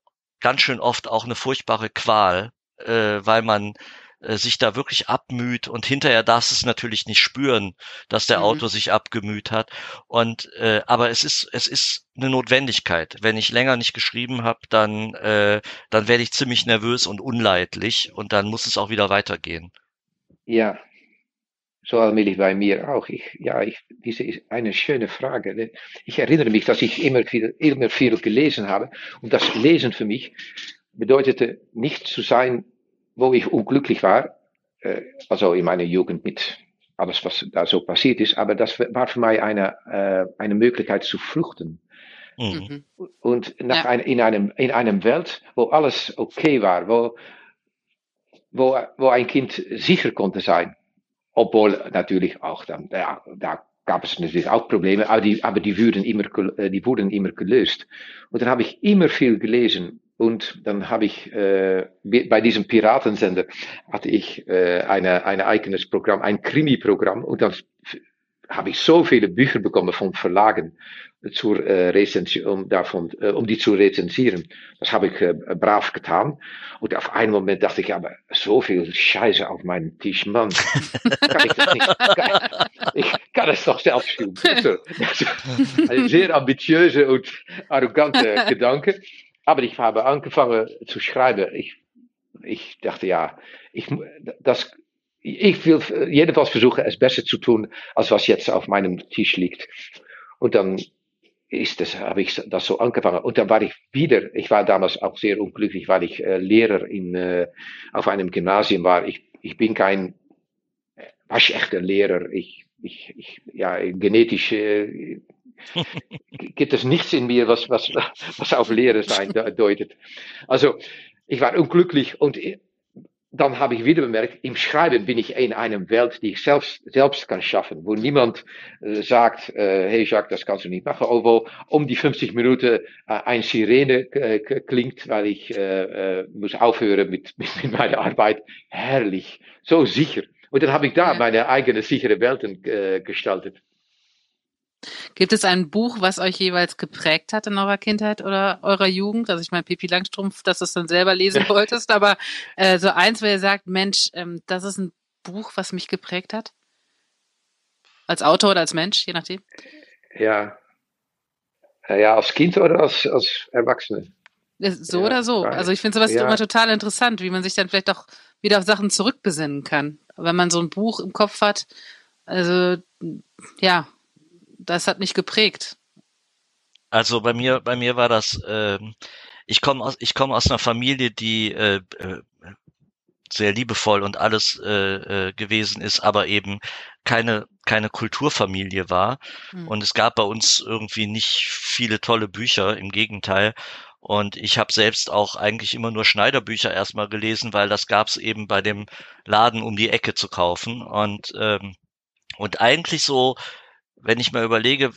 ganz schön oft auch eine furchtbare Qual, äh, weil man äh, sich da wirklich abmüht und hinterher darfst es natürlich nicht spüren, dass der mhm. Autor sich abgemüht hat. Und äh, aber es ist es ist eine Notwendigkeit. Wenn ich länger nicht geschrieben habe, dann äh, dann werde ich ziemlich nervös und unleidlich und dann muss es auch wieder weitergehen. Ja, so allmählich bei mir auch. Ich, ja, ich, diese ist eine schöne Frage. Ich erinnere mich, dass ich immer viel, immer viel gelesen habe. Und das Lesen für mich bedeutete nicht zu sein wo ich unglücklich war, äh, also in meiner Jugend mit alles, was da so passiert ist, aber das war für mich eine, äh, eine Möglichkeit zu fluchten. Mhm. Und nach ja. ein, in, einem, in einem Welt, wo alles okay war, wo, wo, wo ein Kind sicher konnte sein, obwohl natürlich auch dann, ja, da gab es natürlich auch Probleme, aber die, aber die, wurden immer, äh, die wurden immer gelöst. Und dann habe ich immer viel gelesen und dann habe ich äh, bei diesem Piratensender hatte ich äh, eine, ein eigenes Programm, ein Krimi-Programm. Und dann habe ich so viele Bücher bekommen von Verlagen zur äh, Rezension, um davon, äh, um die zu rezensieren. Das habe ich äh, brav getan. Und auf einen Moment dachte ich, aber so viel Scheiße auf meinem Tisch, Mann, kann ich das nicht? Kann, ich kann es doch selbst schreiben. Also, ein sehr ambitiöse und arrogante Gedanke. Aber ich habe angefangen zu schreiben. Ich, ich dachte, ja, ich, das, ich will jedenfalls versuchen, es besser zu tun, als was jetzt auf meinem Tisch liegt. Und dann ist das, habe ich das so angefangen. Und dann war ich wieder, ich war damals auch sehr unglücklich, weil ich äh, Lehrer in, äh, auf einem Gymnasium war. Ich, ich bin kein waschechter Lehrer. Ich, ich, ich ja, genetisch äh, gibt es nichts in mir, was, was, was auf Lehre sein deutet. Also, ich war unglücklich und dann habe ich wieder bemerkt, im Schreiben bin ich in einer Welt, die ich selbst, selbst kann schaffen, wo niemand äh, sagt, äh, hey Jacques, das kannst du nicht machen, obwohl um die 50 Minuten äh, ein Sirene klingt, weil ich äh, äh, muss aufhören mit, mit, mit meiner Arbeit. Herrlich, so sicher. Und dann habe ich da meine eigene sichere Welten äh, gestaltet. Gibt es ein Buch, was euch jeweils geprägt hat in eurer Kindheit oder eurer Jugend? Also ich meine, Pipi Langstrumpf, dass du es dann selber lesen wolltest, aber äh, so eins, wo ihr sagt, Mensch, ähm, das ist ein Buch, was mich geprägt hat? Als Autor oder als Mensch, je nachdem? Ja. Ja, als Kind oder als, als Erwachsene? So ja, oder so. Also ich finde sowas ja. immer total interessant, wie man sich dann vielleicht auch wieder auf Sachen zurückbesinnen kann. Wenn man so ein Buch im Kopf hat, also ja, das hat mich geprägt. Also bei mir, bei mir war das, äh, ich komme aus, ich komme aus einer Familie, die äh, äh, sehr liebevoll und alles äh, äh, gewesen ist, aber eben keine keine Kulturfamilie war. Hm. Und es gab bei uns irgendwie nicht viele tolle Bücher, im Gegenteil. Und ich habe selbst auch eigentlich immer nur Schneiderbücher erstmal gelesen, weil das gab es eben bei dem Laden um die Ecke zu kaufen. Und ähm, und eigentlich so wenn ich mal überlege,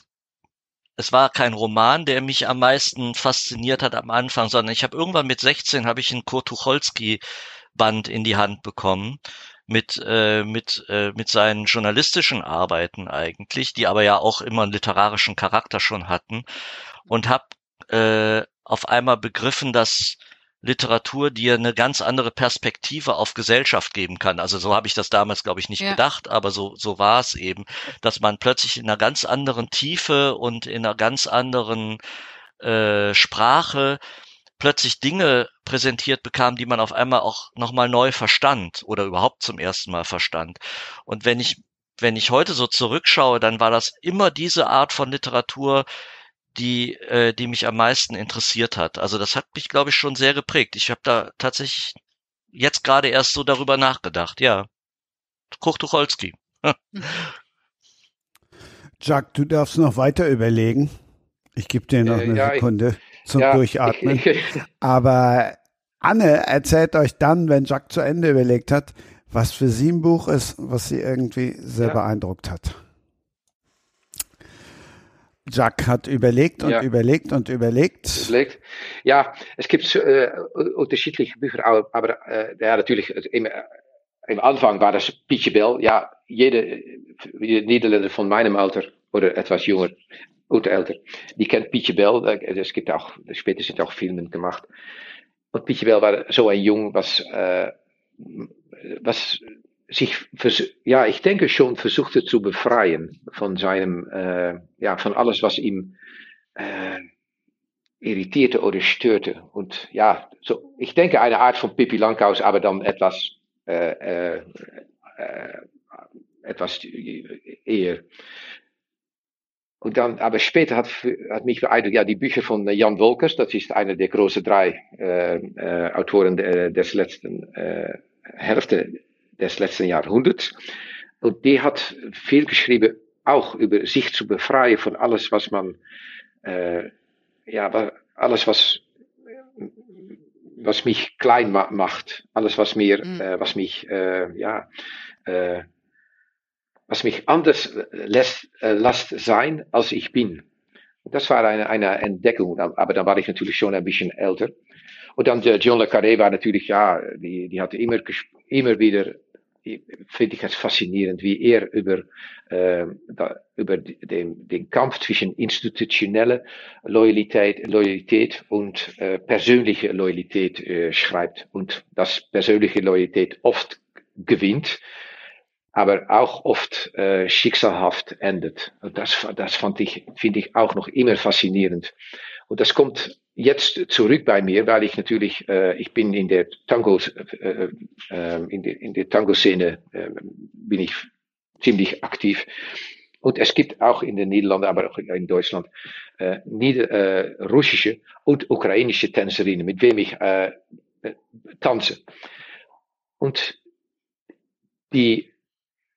es war kein Roman, der mich am meisten fasziniert hat am Anfang, sondern ich habe irgendwann mit 16 habe ich einen Kurt Tucholsky Band in die Hand bekommen mit äh, mit äh, mit seinen journalistischen Arbeiten eigentlich, die aber ja auch immer einen literarischen Charakter schon hatten und habe äh, auf einmal begriffen, dass Literatur dir eine ganz andere Perspektive auf Gesellschaft geben kann. Also so habe ich das damals, glaube ich, nicht ja. gedacht, aber so, so war es eben, dass man plötzlich in einer ganz anderen Tiefe und in einer ganz anderen äh, Sprache plötzlich Dinge präsentiert bekam, die man auf einmal auch nochmal neu verstand oder überhaupt zum ersten Mal verstand. Und wenn ich, wenn ich heute so zurückschaue, dann war das immer diese Art von Literatur, die, äh, die mich am meisten interessiert hat. Also das hat mich, glaube ich, schon sehr geprägt. Ich habe da tatsächlich jetzt gerade erst so darüber nachgedacht. Ja, Tucholsky. Jack, du darfst noch weiter überlegen. Ich gebe dir noch äh, eine ja, Sekunde ich, zum ja, Durchatmen. Ich, ich, Aber Anne erzählt euch dann, wenn Jack zu Ende überlegt hat, was für sie ein Buch ist, was sie irgendwie sehr ja. beeindruckt hat. Jack hat überlegt und ja. überlegt und überlegt. überlegt. Ja, es gibt äh, unterschiedliche Bücher, aber äh, ja, natürlich, im, im Anfang war das Pietje Bell, ja, jede, jede Niederländer von meinem Alter oder etwas jünger oder älter, die kennt Pietje Bell. Es gibt auch, später sind auch Filme gemacht. Und Pietje Bell war so ein Jung, was, äh, was sich, ja, ich denke schon versuchte zu befreien von seinem, äh, ja, von alles, was ihm äh, irritierte oder störte. Und ja, so, ich denke eine Art von Pippi Langkous, aber dann etwas, äh, äh, äh, etwas eher. Und dann, aber später hat, hat mich beeindruckt, ja, die Bücher von Jan Wolkers, das ist einer der großen drei äh, äh, Autoren des letzten äh, Hälfte des letzten Jahrhunderts. Und die hat viel geschrieben, auch über sich zu befreien von alles, was man, äh, ja, alles, was, was mich klein ma macht, alles, was mir, mhm. äh, was mich, äh, ja, äh, was mich anders lässt, äh, lässt sein, als ich bin. Das war eine, eine Entdeckung, aber dann war ich natürlich schon ein bisschen älter. Und dann äh, John Le Carré war natürlich, ja, die, die hatte immer, immer wieder finde ich es faszinierend, wie er über, äh, da, über den, den Kampf zwischen institutioneller Loyalität, Loyalität und äh, persönliche Loyalität äh, schreibt. Und dass persönliche Loyalität oft gewinnt, aber auch oft äh, schicksalhaft endet. Und das, das fand ich, finde ich auch noch immer faszinierend. Und das kommt jetzt zurück bei mir, weil ich natürlich, äh, ich bin in der Tango, äh, äh, in der, in der Tango-Szene äh, bin ich ziemlich aktiv. Und es gibt auch in den Niederlanden, aber auch in Deutschland, äh, Nieder, äh, russische und ukrainische Tänzerinnen, mit wem ich äh, äh tanze. Und die,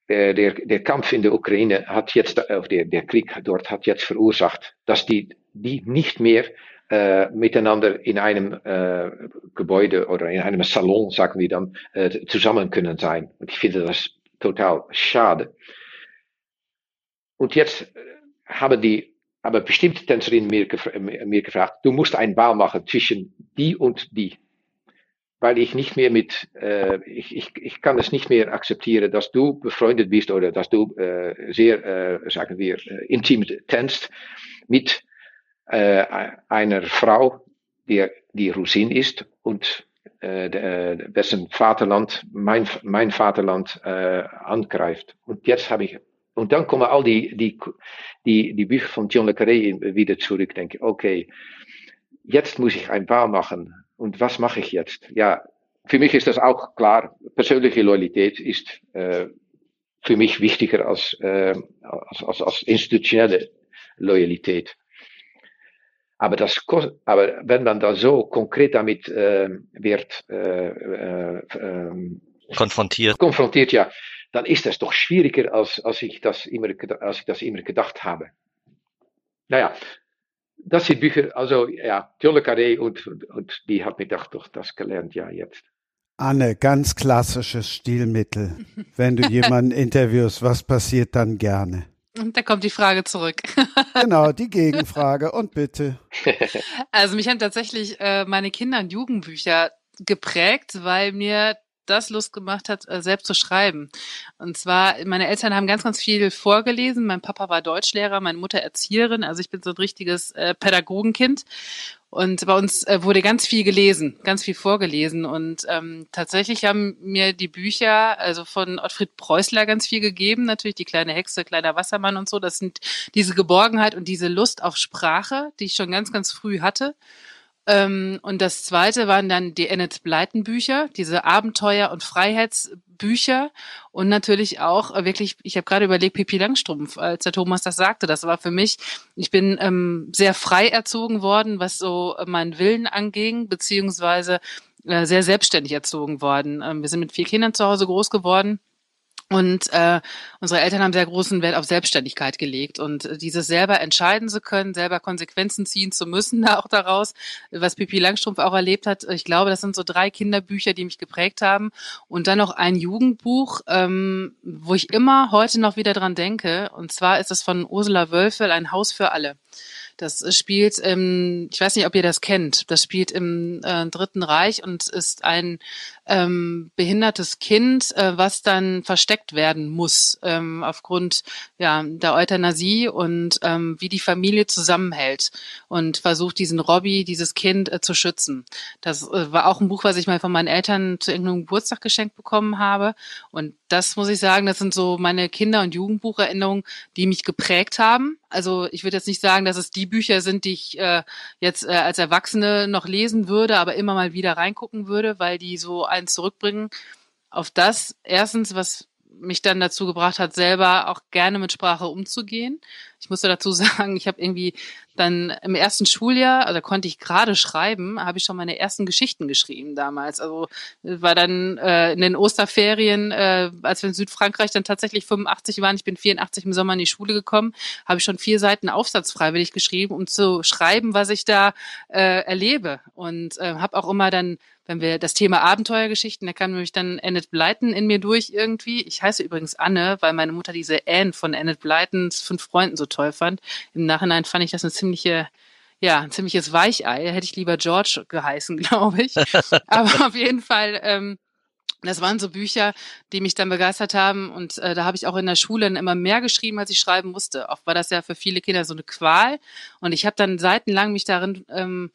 der, der Kampf in der Ukraine hat jetzt, der, der Krieg dort hat jetzt verursacht, dass die, die nicht mehr äh, miteinander in einem äh, Gebäude oder in einem Salon, sagen wir dann, äh, zusammen können sein. Und ich finde das total schade. Und jetzt haben die, aber bestimmte Tänzerinnen mir, gefra mir gefragt, du musst einen Wahl machen zwischen die und die. Weil ich nicht mehr mit, äh, ich, ich, ich kann es nicht mehr akzeptieren, dass du befreundet bist oder dass du äh, sehr, äh, sagen wir, äh, intim tänzt mit äh, einer Frau, die, die Rusin ist und äh, dessen Vaterland, mein, mein Vaterland äh, angreift. Und jetzt habe ich, und dann kommen all die, die, die, die Bücher von John le Carré wieder zurück, denke, okay, jetzt muss ich ein Wahl machen. Und was mache ich jetzt? Ja, für mich ist das auch klar. Persönliche Loyalität ist äh, für mich wichtiger als, äh, als, als, als institutionelle Loyalität. Aber, das, aber wenn man da so konkret damit äh, wird äh, äh, ähm, konfrontiert. konfrontiert, ja, dann ist das doch schwieriger, als, als, ich, das immer, als ich das immer gedacht habe. Naja, das sind Bücher, also ja, Jolle Carré und, und die hat mir gedacht, doch, das gelernt, ja, jetzt. Anne, ganz klassisches Stilmittel. Wenn du jemanden interviewst, was passiert dann gerne? Und da kommt die Frage zurück. genau, die Gegenfrage und bitte. Also mich haben tatsächlich äh, meine Kinder- und Jugendbücher geprägt, weil mir das Lust gemacht hat, äh, selbst zu schreiben. Und zwar, meine Eltern haben ganz, ganz viel vorgelesen. Mein Papa war Deutschlehrer, meine Mutter Erzieherin. Also ich bin so ein richtiges äh, Pädagogenkind. Und bei uns äh, wurde ganz viel gelesen, ganz viel vorgelesen. Und ähm, tatsächlich haben mir die Bücher, also von Ottfried Preußler ganz viel gegeben, natürlich die kleine Hexe, kleiner Wassermann und so. Das sind diese Geborgenheit und diese Lust auf Sprache, die ich schon ganz, ganz früh hatte. Ähm, und das zweite waren dann die Enid Blyton Bücher, diese Abenteuer- und Freiheitsbücher und natürlich auch äh, wirklich, ich habe gerade überlegt, Pippi Langstrumpf, als der Thomas das sagte, das war für mich, ich bin ähm, sehr frei erzogen worden, was so meinen Willen anging, beziehungsweise äh, sehr selbstständig erzogen worden. Ähm, wir sind mit vier Kindern zu Hause groß geworden und äh, unsere Eltern haben sehr großen Wert auf Selbstständigkeit gelegt und äh, dieses selber entscheiden zu können, selber Konsequenzen ziehen zu müssen, auch daraus, was Pipi Langstrumpf auch erlebt hat. Ich glaube, das sind so drei Kinderbücher, die mich geprägt haben und dann noch ein Jugendbuch, ähm, wo ich immer heute noch wieder dran denke. Und zwar ist es von Ursula Wölfel, ein Haus für alle. Das spielt, im, ich weiß nicht, ob ihr das kennt, das spielt im äh, Dritten Reich und ist ein ähm, behindertes Kind, äh, was dann versteckt werden muss ähm, aufgrund ja, der Euthanasie und ähm, wie die Familie zusammenhält und versucht, diesen Robbie, dieses Kind äh, zu schützen. Das äh, war auch ein Buch, was ich mal von meinen Eltern zu irgendeinem Geburtstag geschenkt bekommen habe. Und das muss ich sagen, das sind so meine Kinder- und Jugendbucherinnerungen, die mich geprägt haben. Also ich würde jetzt nicht sagen, dass es die Bücher sind, die ich äh, jetzt äh, als Erwachsene noch lesen würde, aber immer mal wieder reingucken würde, weil die so einen zurückbringen auf das erstens, was mich dann dazu gebracht hat, selber auch gerne mit Sprache umzugehen. Ich musste dazu sagen, ich habe irgendwie dann im ersten Schuljahr, also konnte ich gerade schreiben, habe ich schon meine ersten Geschichten geschrieben damals. Also war dann äh, in den Osterferien, äh, als wir in Südfrankreich dann tatsächlich 85 waren, ich bin 84 im Sommer in die Schule gekommen, habe ich schon vier Seiten Aufsatz freiwillig geschrieben, um zu schreiben, was ich da äh, erlebe. Und äh, habe auch immer dann wenn wir das Thema Abenteuergeschichten, da kam nämlich dann Annette Blyton in mir durch irgendwie. Ich heiße übrigens Anne, weil meine Mutter diese Anne von Annette Blytons fünf Freunden so toll fand. Im Nachhinein fand ich das eine ziemliche ja, ein ziemliches Weichei. Hätte ich lieber George geheißen, glaube ich. Aber auf jeden Fall, ähm, das waren so Bücher, die mich dann begeistert haben. Und äh, da habe ich auch in der Schule immer mehr geschrieben, als ich schreiben musste. Oft war das ja für viele Kinder so eine Qual. Und ich habe dann seitenlang mich darin ähm,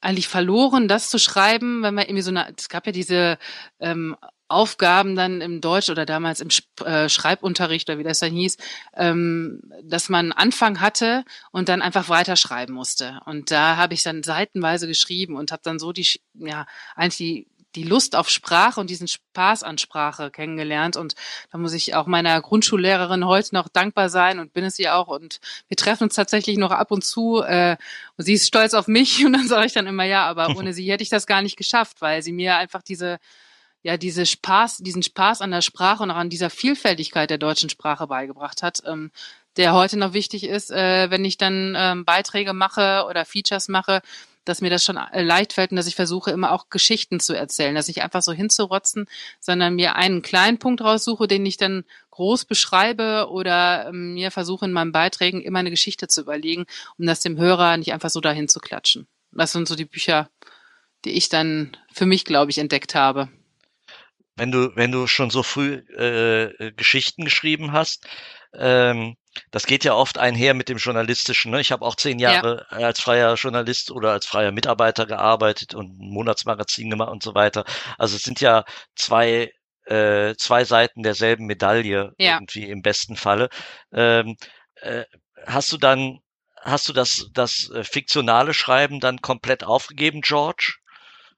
eigentlich verloren, das zu schreiben, wenn man irgendwie so eine, es gab ja diese ähm, Aufgaben dann im Deutsch oder damals im äh, Schreibunterricht oder wie das dann hieß, ähm, dass man Anfang hatte und dann einfach weiterschreiben musste. Und da habe ich dann seitenweise geschrieben und habe dann so die, ja, eigentlich die die Lust auf Sprache und diesen Spaß an Sprache kennengelernt. Und da muss ich auch meiner Grundschullehrerin heute noch dankbar sein und bin es ihr auch. Und wir treffen uns tatsächlich noch ab und zu. Äh, und sie ist stolz auf mich und dann sage ich dann immer ja, aber ohne sie hätte ich das gar nicht geschafft, weil sie mir einfach diese ja diese Spaß, diesen Spaß an der Sprache und auch an dieser Vielfältigkeit der deutschen Sprache beigebracht hat, ähm, der heute noch wichtig ist, äh, wenn ich dann ähm, Beiträge mache oder Features mache, dass mir das schon äh, leicht fällt und dass ich versuche, immer auch Geschichten zu erzählen, dass ich einfach so hinzurotzen, sondern mir einen kleinen Punkt raussuche, den ich dann groß beschreibe oder ähm, mir versuche in meinen Beiträgen immer eine Geschichte zu überlegen, um das dem Hörer nicht einfach so dahin zu klatschen. Das sind so die Bücher, die ich dann für mich, glaube ich, entdeckt habe. Wenn du, wenn du schon so früh äh, Geschichten geschrieben hast, ähm, das geht ja oft einher mit dem Journalistischen. Ne? Ich habe auch zehn Jahre ja. als freier Journalist oder als freier Mitarbeiter gearbeitet und ein Monatsmagazin gemacht und so weiter. Also es sind ja zwei äh, zwei Seiten derselben Medaille ja. irgendwie im besten Falle. Ähm, äh, hast du dann hast du das das äh, fiktionale Schreiben dann komplett aufgegeben, George?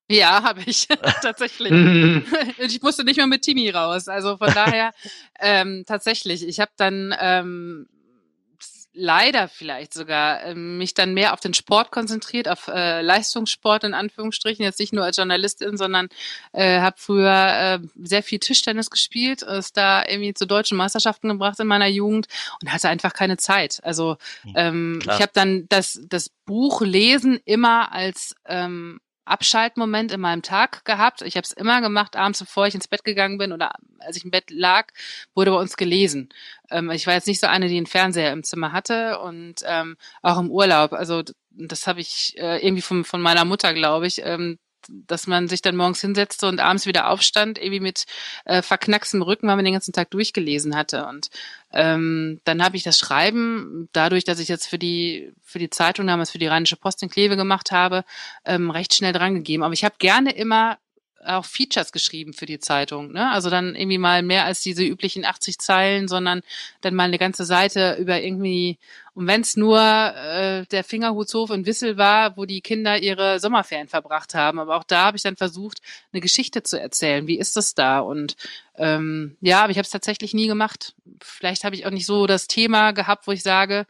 Ja, habe ich tatsächlich. ich musste nicht mehr mit Timmy raus. Also von daher ähm, tatsächlich. Ich habe dann ähm, leider vielleicht sogar äh, mich dann mehr auf den Sport konzentriert, auf äh, Leistungssport in Anführungsstrichen, jetzt nicht nur als Journalistin, sondern äh, habe früher äh, sehr viel Tischtennis gespielt, ist da irgendwie zu deutschen Meisterschaften gebracht in meiner Jugend und hatte einfach keine Zeit. Also hm, ähm, ich habe dann das, das Buch lesen immer als ähm, Abschaltmoment in meinem Tag gehabt. Ich habe es immer gemacht, abends bevor ich ins Bett gegangen bin oder als ich im Bett lag, wurde bei uns gelesen. Ähm, ich war jetzt nicht so eine, die einen Fernseher im Zimmer hatte und ähm, auch im Urlaub. Also das habe ich äh, irgendwie von, von meiner Mutter, glaube ich. Ähm, dass man sich dann morgens hinsetzte und abends wieder aufstand, irgendwie mit äh, verknackstem Rücken, weil man den ganzen Tag durchgelesen hatte. Und ähm, dann habe ich das Schreiben, dadurch, dass ich jetzt für die für die Zeitung damals für die Rheinische Post in Kleve gemacht habe, ähm, recht schnell drangegeben. Aber ich habe gerne immer auch Features geschrieben für die Zeitung. Ne? Also dann irgendwie mal mehr als diese üblichen 80 Zeilen, sondern dann mal eine ganze Seite über irgendwie, und wenn es nur äh, der Fingerhutshof in Wissel war, wo die Kinder ihre Sommerferien verbracht haben. Aber auch da habe ich dann versucht, eine Geschichte zu erzählen. Wie ist das da? Und ähm, ja, aber ich habe es tatsächlich nie gemacht. Vielleicht habe ich auch nicht so das Thema gehabt, wo ich sage,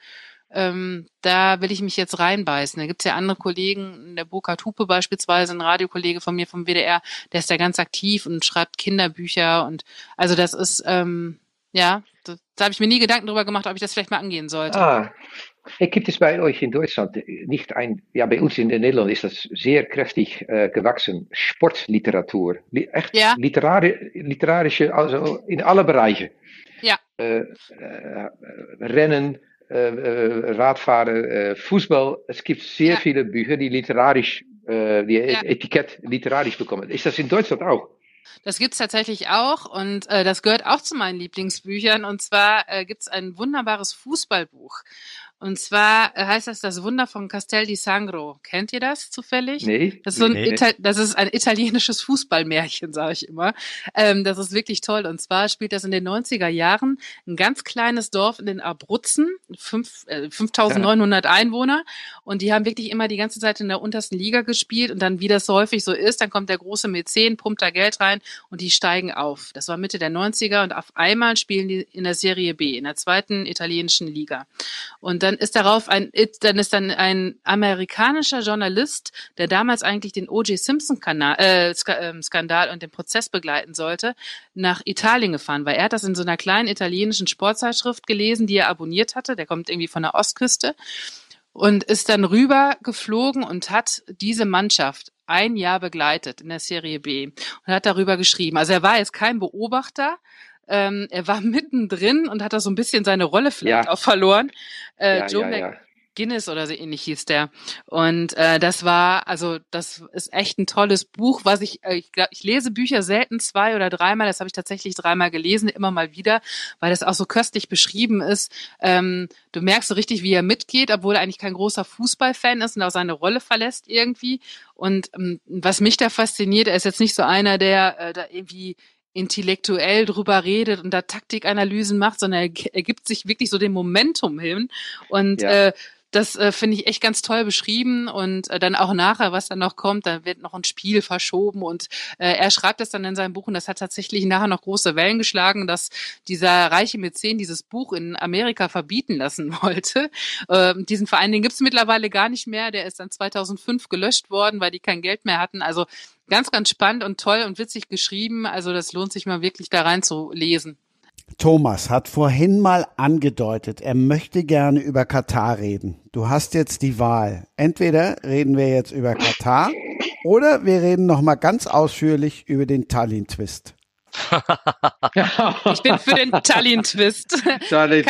ähm, da will ich mich jetzt reinbeißen. Da gibt's ja andere Kollegen, der Burkhard Hupe beispielsweise, ein Radiokollege von mir vom WDR, der ist da ganz aktiv und schreibt Kinderbücher und also das ist, ähm, ja, da, da habe ich mir nie Gedanken darüber gemacht, ob ich das vielleicht mal angehen sollte. Ah. Gibt es bei euch in Deutschland nicht ein, ja, bei uns in Nederland ist das sehr kräftig äh, gewachsen, Sportliteratur. Echt ja. literari literarische, also in alle Bereiche. Ja. Äh, äh, Rennen, Radfahren, äh, Fußball. Es gibt sehr ja. viele Bücher, die literarisch, die ja. Etikett literarisch bekommen. Ist das in Deutschland auch? Das gibt's tatsächlich auch und äh, das gehört auch zu meinen Lieblingsbüchern. Und zwar äh, gibt's ein wunderbares Fußballbuch. Und zwar äh, heißt das das Wunder von Castel di Sangro. Kennt ihr das zufällig? Nee. Das ist, so ein nee. Ital das ist ein italienisches Fußballmärchen, sage ich immer. Ähm, das ist wirklich toll. Und zwar spielt das in den 90er Jahren ein ganz kleines Dorf in den Abruzzen, fünf, äh, 5900 Einwohner. Und die haben wirklich immer die ganze Zeit in der untersten Liga gespielt. Und dann, wie das so häufig so ist, dann kommt der große Mäzen, pumpt da Geld rein und die steigen auf. Das war Mitte der 90er und auf einmal spielen die in der Serie B, in der zweiten italienischen Liga. Und dann ist darauf ein, dann ist dann ein amerikanischer Journalist, der damals eigentlich den O.J. Simpson äh, Skandal und den Prozess begleiten sollte, nach Italien gefahren, weil er hat das in so einer kleinen italienischen Sportzeitschrift gelesen, die er abonniert hatte. Der kommt irgendwie von der Ostküste und ist dann rüber geflogen und hat diese Mannschaft ein Jahr begleitet in der Serie B und hat darüber geschrieben. Also er war jetzt kein Beobachter, ähm, er war mittendrin und hat da so ein bisschen seine Rolle vielleicht Ja. auch verloren. Äh, Ja, Joe ja. McGuinness oder so ähnlich hieß der. Und äh, das war, also das ist echt ein tolles Buch, was ich, äh, ich, glaub, ich lese Bücher selten zwei oder dreimal, das habe ich tatsächlich dreimal gelesen, immer mal wieder, weil das auch so köstlich beschrieben ist. Ähm, du merkst so richtig, wie er mitgeht, obwohl er eigentlich kein großer Fußballfan ist und auch seine Rolle verlässt irgendwie. Und ähm, was mich da fasziniert, er ist jetzt nicht so einer, der äh, da irgendwie intellektuell drüber redet und da Taktikanalysen macht, sondern er, er gibt sich wirklich so dem Momentum hin. Und Ja. äh, das äh, finde ich echt ganz toll beschrieben und äh, dann auch nachher, was dann noch kommt, da wird noch ein Spiel verschoben und äh, er schreibt das dann in seinem Buch und das hat tatsächlich nachher noch große Wellen geschlagen, dass dieser reiche Mäzen dieses Buch in Amerika verbieten lassen wollte. Ähm, diesen Verein, den gibt's mittlerweile gar nicht mehr, der ist dann 2005 gelöscht worden, weil die kein Geld mehr hatten. Also ganz, ganz spannend und toll und witzig geschrieben. Also das lohnt sich mal wirklich da reinzulesen. Thomas hat vorhin mal angedeutet, er möchte gerne über Katar reden. Du hast jetzt die Wahl. Entweder reden wir jetzt über Katar oder wir reden noch mal ganz ausführlich über den Tallinn-Twist. Ich bin für den Tallinn-Twist. Tallinn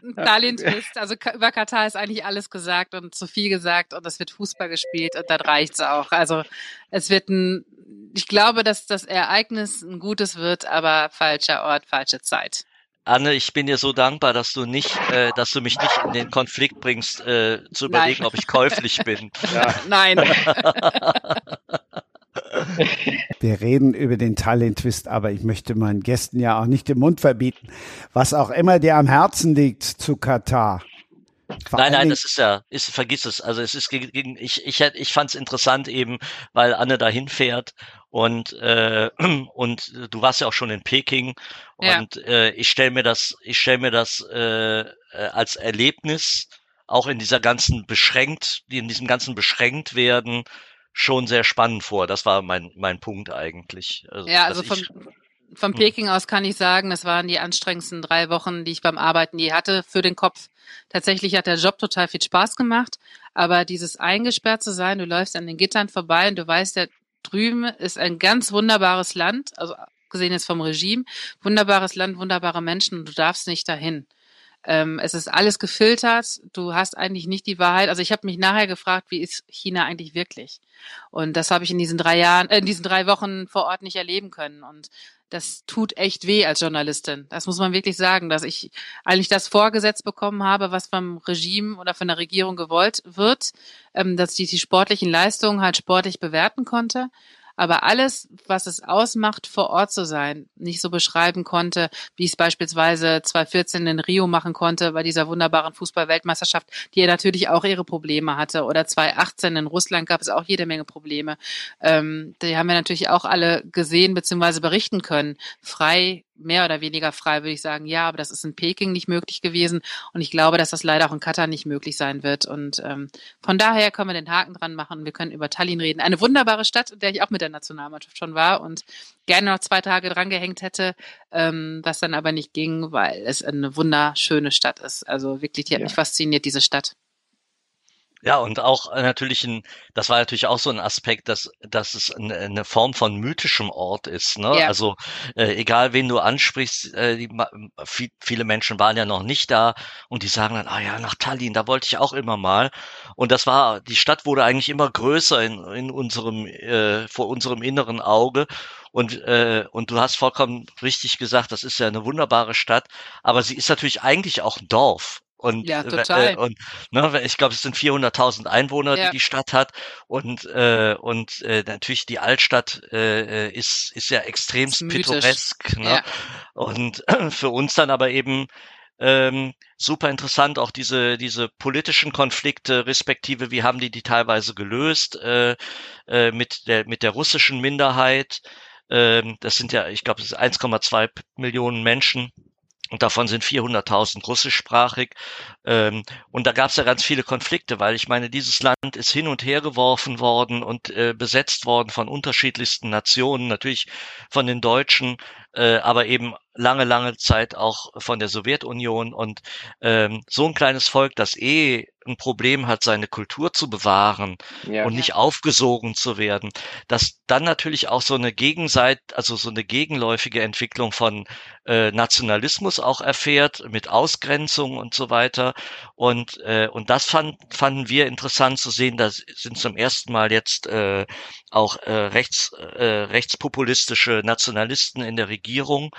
Katar- Twist. Tallinn-Twist. Also über Katar ist eigentlich alles gesagt und zu viel gesagt und es wird Fußball gespielt und dann reicht's auch. Also es wird ein, ich glaube, dass das Ereignis ein gutes wird, aber falscher Ort, falsche Zeit. Anne, ich bin dir so dankbar, dass du nicht, äh, dass du mich nicht in den Konflikt bringst, äh, zu Nein. überlegen, ob ich käuflich bin. Ja. Nein. Wir reden über den Tallinn-Twist, aber ich möchte meinen Gästen ja auch nicht den Mund verbieten. Was auch immer dir am Herzen liegt zu Katar. Vor Nein, nein, das ist ja, ist, vergiss es. Also es ist gegen, ich, ich, ich fand es interessant eben, weil Anne dahin fährt und äh, und du warst ja auch schon in Peking Ja. und äh, ich stelle mir das, ich stelle mir das äh, äh, als Erlebnis auch in dieser ganzen beschränkt, in diesem ganzen beschränkt werden schon sehr spannend vor. Das war mein mein Punkt eigentlich. Also, Ja, also von, ich, von Peking aus kann ich sagen, das waren die anstrengendsten drei Wochen, die ich beim Arbeiten je hatte für den Kopf. Tatsächlich hat der Job total viel Spaß gemacht, aber dieses eingesperrt zu sein, du läufst an den Gittern vorbei und du weißt, da drüben ist ein ganz wunderbares Land, also gesehen jetzt vom Regime, wunderbares Land, wunderbare Menschen und du darfst nicht dahin. Ähm, es ist alles gefiltert. Du hast eigentlich nicht die Wahrheit. Also ich habe mich nachher gefragt, wie ist China eigentlich wirklich? Und das habe ich in diesen drei Jahren, äh, in diesen drei Wochen vor Ort nicht erleben können. Und das tut echt weh als Journalistin. Das muss man wirklich sagen, dass ich eigentlich das vorgesetzt bekommen habe, was vom Regime oder von der Regierung gewollt wird, ähm, dass ich die sportlichen Leistungen halt sportlich bewerten konnte. Aber alles, was es ausmacht, vor Ort zu sein, nicht so beschreiben konnte, wie ich es beispielsweise 2014 in Rio machen konnte, bei dieser wunderbaren Fußball-Weltmeisterschaft, die ja natürlich auch ihre Probleme hatte. Oder 2018 in Russland gab es auch jede Menge Probleme. Ähm, die haben wir natürlich auch alle gesehen bzw. berichten können. Frei, mehr oder weniger frei, würde ich sagen, ja, aber das ist in Peking nicht möglich gewesen. Und ich glaube, dass das leider auch in Katar nicht möglich sein wird. Und ähm, von daher können wir den Haken dran machen. Wir können über Tallinn reden. Eine wunderbare Stadt, in der ich auch mit der Nationalmannschaft schon war und gerne noch zwei Tage dran gehängt hätte, ähm, was dann aber nicht ging, weil es eine wunderschöne Stadt ist. Also wirklich, die hat Ja. mich fasziniert, diese Stadt. Ja, und auch äh, natürlich ein, das war natürlich auch so ein Aspekt, dass, dass es eine, eine Form von mythischem Ort ist. Ne? Ja. Also äh, egal wen du ansprichst, äh, die, viel, viele Menschen waren ja noch nicht da und die sagen dann, ah ja, nach Tallinn, da wollte ich auch immer mal. Und das war, die Stadt wurde eigentlich immer größer in, in unserem, äh, vor unserem inneren Auge. Und, äh, und du hast vollkommen richtig gesagt, das ist ja eine wunderbare Stadt, aber sie ist natürlich eigentlich auch ein Dorf. Und, Ja, äh, total. äh, und ne, ich glaube, es sind 400.000 Einwohner, Ja. die die Stadt hat. Und, äh, und äh, natürlich die Altstadt äh, äh, ist, ist ja extremst Ist pittoresk. Ne? Ja. Und für uns dann aber eben ähm, super interessant, auch diese, diese politischen Konflikte, respektive wie haben die die teilweise gelöst äh, äh, mit, der, mit der russischen Minderheit. Ähm, das sind ja, ich glaube, es ist 1,2 Millionen Menschen. Und davon sind 400.000 russischsprachig. Ähm, und da gab es ja ganz viele Konflikte, weil ich meine, dieses Land ist hin und her geworfen worden und äh, besetzt worden von unterschiedlichsten Nationen, natürlich von den Deutschen, äh, aber eben lange, lange Zeit auch von der Sowjetunion. Und ähm, so ein kleines Volk, das eh ein Problem hat, seine Kultur zu bewahren Ja. und nicht aufgesogen zu werden, dass dann natürlich auch so eine Gegenseit, also so eine gegenläufige Entwicklung von äh, Nationalismus auch erfährt mit Ausgrenzung und so weiter. Und äh, und das fand, fanden wir interessant zu sehen. Da sind zum ersten Mal jetzt äh, auch äh, rechts äh, rechtspopulistische Nationalisten in der Regierung.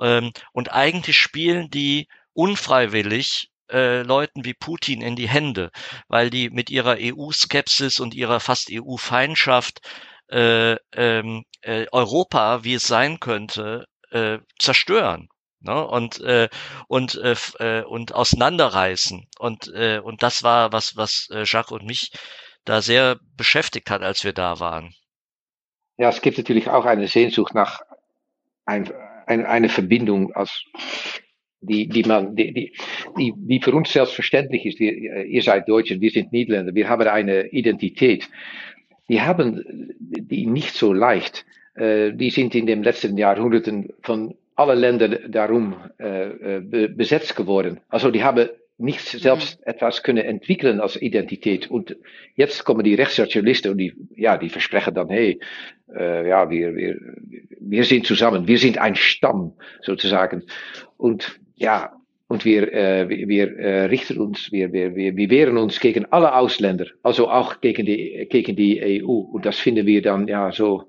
Ähm, und eigentlich spielen die unfreiwillig äh, Leuten wie Putin in die Hände, weil die mit ihrer EU-Skepsis und ihrer fast EU-Feindschaft äh, ähm, äh, Europa, wie es sein könnte, äh, zerstören. Ne? Und äh, und äh, äh, und auseinanderreißen und äh, und das war was was äh, Jacques und mich da sehr beschäftigt hat, als wir da waren. Ja, es gibt natürlich auch eine Sehnsucht nach ein, ein, eine Verbindung, als die, die, man, die, die, die, die für uns selbstverständlich ist. Wir, ihr seid Deutsche, wir sind Niederländer, wir haben eine Identität. Die haben die nicht so leicht. Äh, Die sind in den letzten Jahrhunderten von allen Ländern darum äh, äh, be- besetzt geworden. Also die haben nicht selbst etwas können entwickeln als Identität. Und jetzt kommen die Rechtssozialisten und die, ja, die versprechen dann, hey, äh, ja, wir, wir, wir sind zusammen, wir sind ein Stamm sozusagen. Und ja, und wir, äh, wir, wir äh, richten uns, wir, wir, wir, wir wehren uns gegen alle Ausländer, also auch gegen die, gegen die EU. Und das finden wir dann ja so,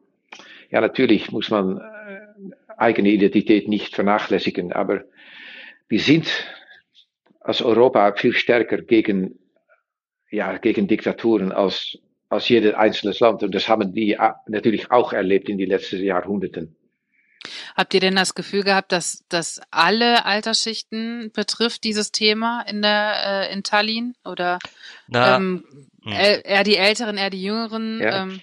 ja, natürlich muss man äh, eigene Identität nicht vernachlässigen, aber wir sind als Europa viel stärker gegen, ja, gegen Diktaturen als, als jedes einzelne Land. Und das haben die äh, natürlich auch erlebt in den letzten Jahrhunderten. Habt ihr denn das Gefühl gehabt, dass das alle Altersschichten betrifft, dieses Thema in der äh, in Tallinn? Oder Na, ähm, hm. eher die Älteren, eher die Jüngeren? Ja. Ähm,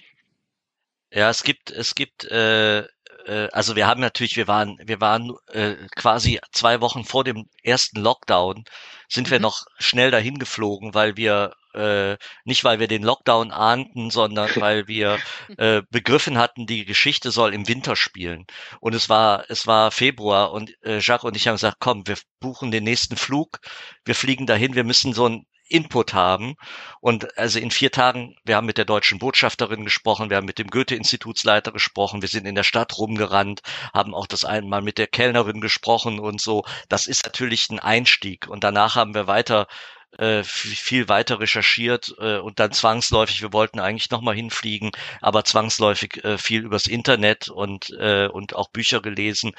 Ja, es gibt, es gibt, äh, äh, also wir haben natürlich, wir waren, wir waren äh, quasi zwei Wochen vor dem ersten Lockdown, sind wir Mhm. noch schnell dahin geflogen, weil wir äh, nicht weil wir den Lockdown ahnten, sondern weil wir äh, begriffen hatten, die Geschichte soll im Winter spielen. Und es war, es war Februar und äh, Jacques und ich haben gesagt, komm, wir buchen den nächsten Flug, wir fliegen dahin, wir müssen so ein Input haben. Und also in vier Tagen, wir haben mit der deutschen Botschafterin gesprochen, wir haben mit dem Goethe-Institutsleiter gesprochen, wir sind in der Stadt rumgerannt, haben auch das einmal mit der Kellnerin gesprochen und so. Das ist natürlich ein Einstieg. Und danach haben wir weiter äh, viel weiter recherchiert äh, und dann zwangsläufig, wir wollten eigentlich nochmal hinfliegen, aber zwangsläufig äh, viel übers Internet und, und auch Bücher gelesen.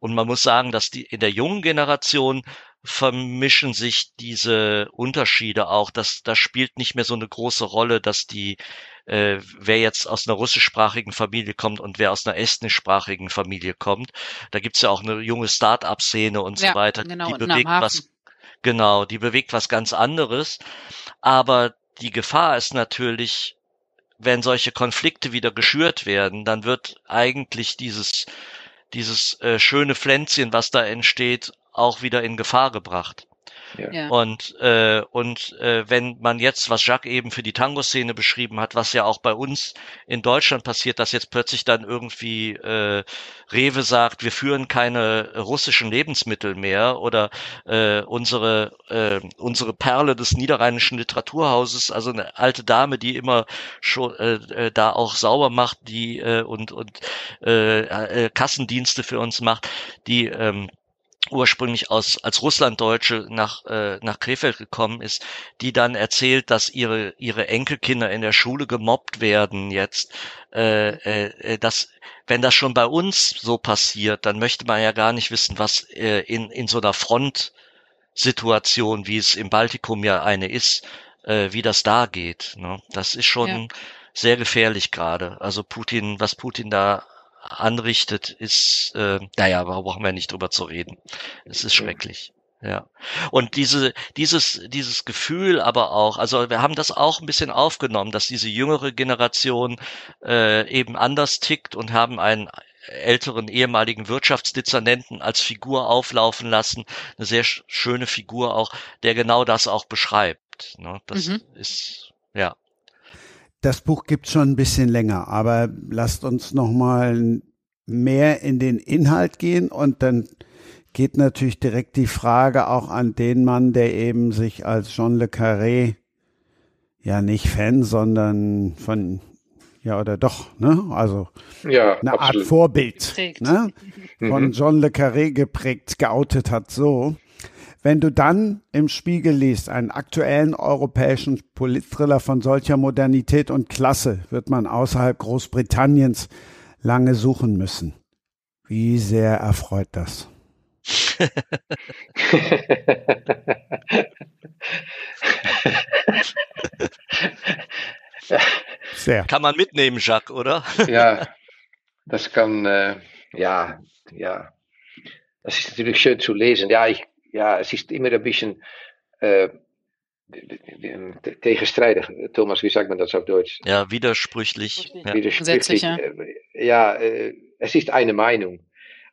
Und man muss sagen, dass die in der jungen Generation vermischen sich diese Unterschiede auch. Das, das spielt nicht mehr so eine große Rolle, dass die, äh, wer jetzt aus einer russischsprachigen Familie kommt und wer aus einer estnischsprachigen Familie kommt. Da gibt's ja auch eine junge Start-up-Szene und Ja, so weiter. genau, die bewegt was, genau, die bewegt was ganz anderes. Aber die Gefahr ist natürlich, wenn solche Konflikte wieder geschürt werden, dann wird eigentlich dieses, dieses äh, schöne Pflänzchen, was da entsteht, auch wieder in Gefahr gebracht. Ja. Und, äh, und äh, wenn man jetzt, was Jacques eben für die Tango-Szene beschrieben hat, was ja auch bei uns in Deutschland passiert, dass jetzt plötzlich dann irgendwie äh, Rewe sagt, wir führen keine russischen Lebensmittel mehr oder äh, unsere, äh, unsere Perle des niederrheinischen Literaturhauses, also eine alte Dame, die immer schon äh, äh da auch sauber macht, die äh, und, und äh, äh, Kassendienste für uns macht, die ähm, ursprünglich aus als Russlanddeutsche nach äh, nach Krefeld gekommen ist, die dann erzählt, dass ihre ihre Enkelkinder in der Schule gemobbt werden jetzt, äh, äh, dass wenn das schon bei uns so passiert, dann möchte man ja gar nicht wissen, was äh, in in so einer Frontsituation, wie es im Baltikum ja eine ist, äh, wie das da geht. Ne? Das ist schon ja. sehr gefährlich gerade. Also Putin, was Putin da anrichtet, ist, äh, naja, brauchen wir nicht drüber zu reden. Es ist schrecklich. Ja. Und diese, dieses, dieses Gefühl aber auch, also wir haben das auch ein bisschen aufgenommen, dass diese jüngere Generation äh, eben anders tickt und haben einen älteren ehemaligen Wirtschaftsdezernenten als Figur auflaufen lassen. Eine sehr schöne Figur auch, der genau das auch beschreibt. Ne? Das mhm. ist, ja. Das Buch gibt schon ein bisschen länger, aber lasst uns noch mal mehr in den Inhalt gehen und dann geht natürlich direkt die Frage auch an den Mann, der eben sich als Jean Le Carré ja nicht Fan, sondern von ja oder doch, ne? Also ja, eine absolut. Art Vorbild, ne? Von mhm. Jean Le Carré geprägt, geoutet hat so. Wenn du dann im Spiegel liest, einen aktuellen europäischen Politthriller von solcher Modernität und Klasse, wird man außerhalb Großbritanniens lange suchen müssen. Wie sehr erfreut das? Sehr. Kann man mitnehmen, Jacques, oder? ja, das kann, äh, ja, ja. Das ist natürlich schön zu lesen. Ja, ich ja, es ist immer ein bisschen äh, tegenstrijdig. Thomas, wie sagt man das auf Deutsch? Ja, widersprüchlich. Ja. Widersprüchlich. Ja, ja äh, es ist eine Meinung.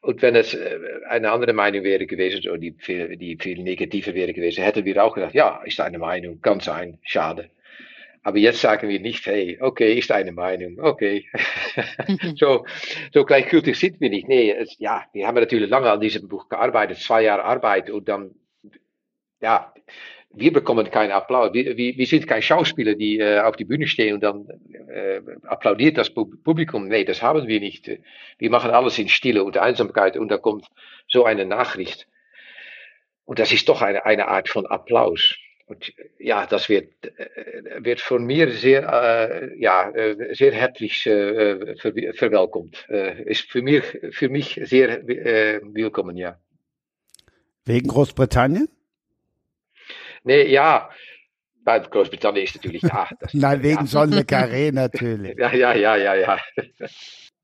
Und wenn es äh, eine andere Meinung wäre gewesen, oder die viel, die viel negativer wäre gewesen, hätten wir auch gedacht, ja, ist eine Meinung, kann sein, schade. Aber jetzt sagen wir nicht, hey, okay, ist eine Meinung, okay. so, so gleichgültig sind wir nicht. Nee, es, ja, wir haben natürlich lange an diesem Buch gearbeitet, zwei Jahre Arbeit und dann, ja, wir bekommen keinen Applaus. Wir, wir, wir sind kein Schauspieler, die äh, auf die Bühne stehen und dann äh, applaudiert das Publikum. Nee, das haben wir nicht. Wir machen alles in Stille und Einsamkeit und da kommt so eine Nachricht. Und das ist doch eine, eine Art von Applaus. Und ja, das wird, äh, wird von mir sehr, äh, ja, äh, sehr herzlich äh, ver verwelkommt. Äh, ist für mich, für mich sehr äh, willkommen, ja. Wegen Großbritannien? Nee, ja. Bei Großbritannien ist natürlich ja. Das, Nein, wegen ja. John Le Carré natürlich. ja, ja, ja, ja, ja.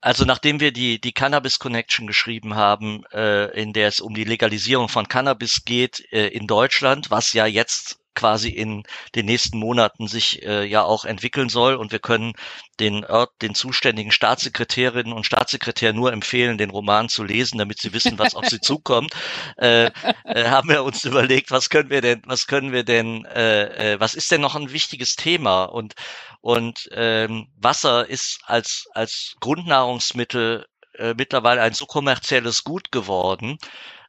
Also nachdem wir die, die Cannabis Connection geschrieben haben, äh, in der es um die Legalisierung von Cannabis geht äh, in Deutschland, was ja jetzt quasi in den nächsten Monaten sich äh, ja auch entwickeln soll. Und wir können den Ort, den zuständigen Staatssekretärinnen und Staatssekretär nur empfehlen, den Roman zu lesen, damit sie wissen, was auf sie zukommt. Äh, äh, haben wir uns überlegt, was können wir denn, was können wir denn, äh, äh, was ist denn noch ein wichtiges Thema? Und und ähm, Wasser ist als als Grundnahrungsmittel äh, mittlerweile ein so kommerzielles Gut geworden,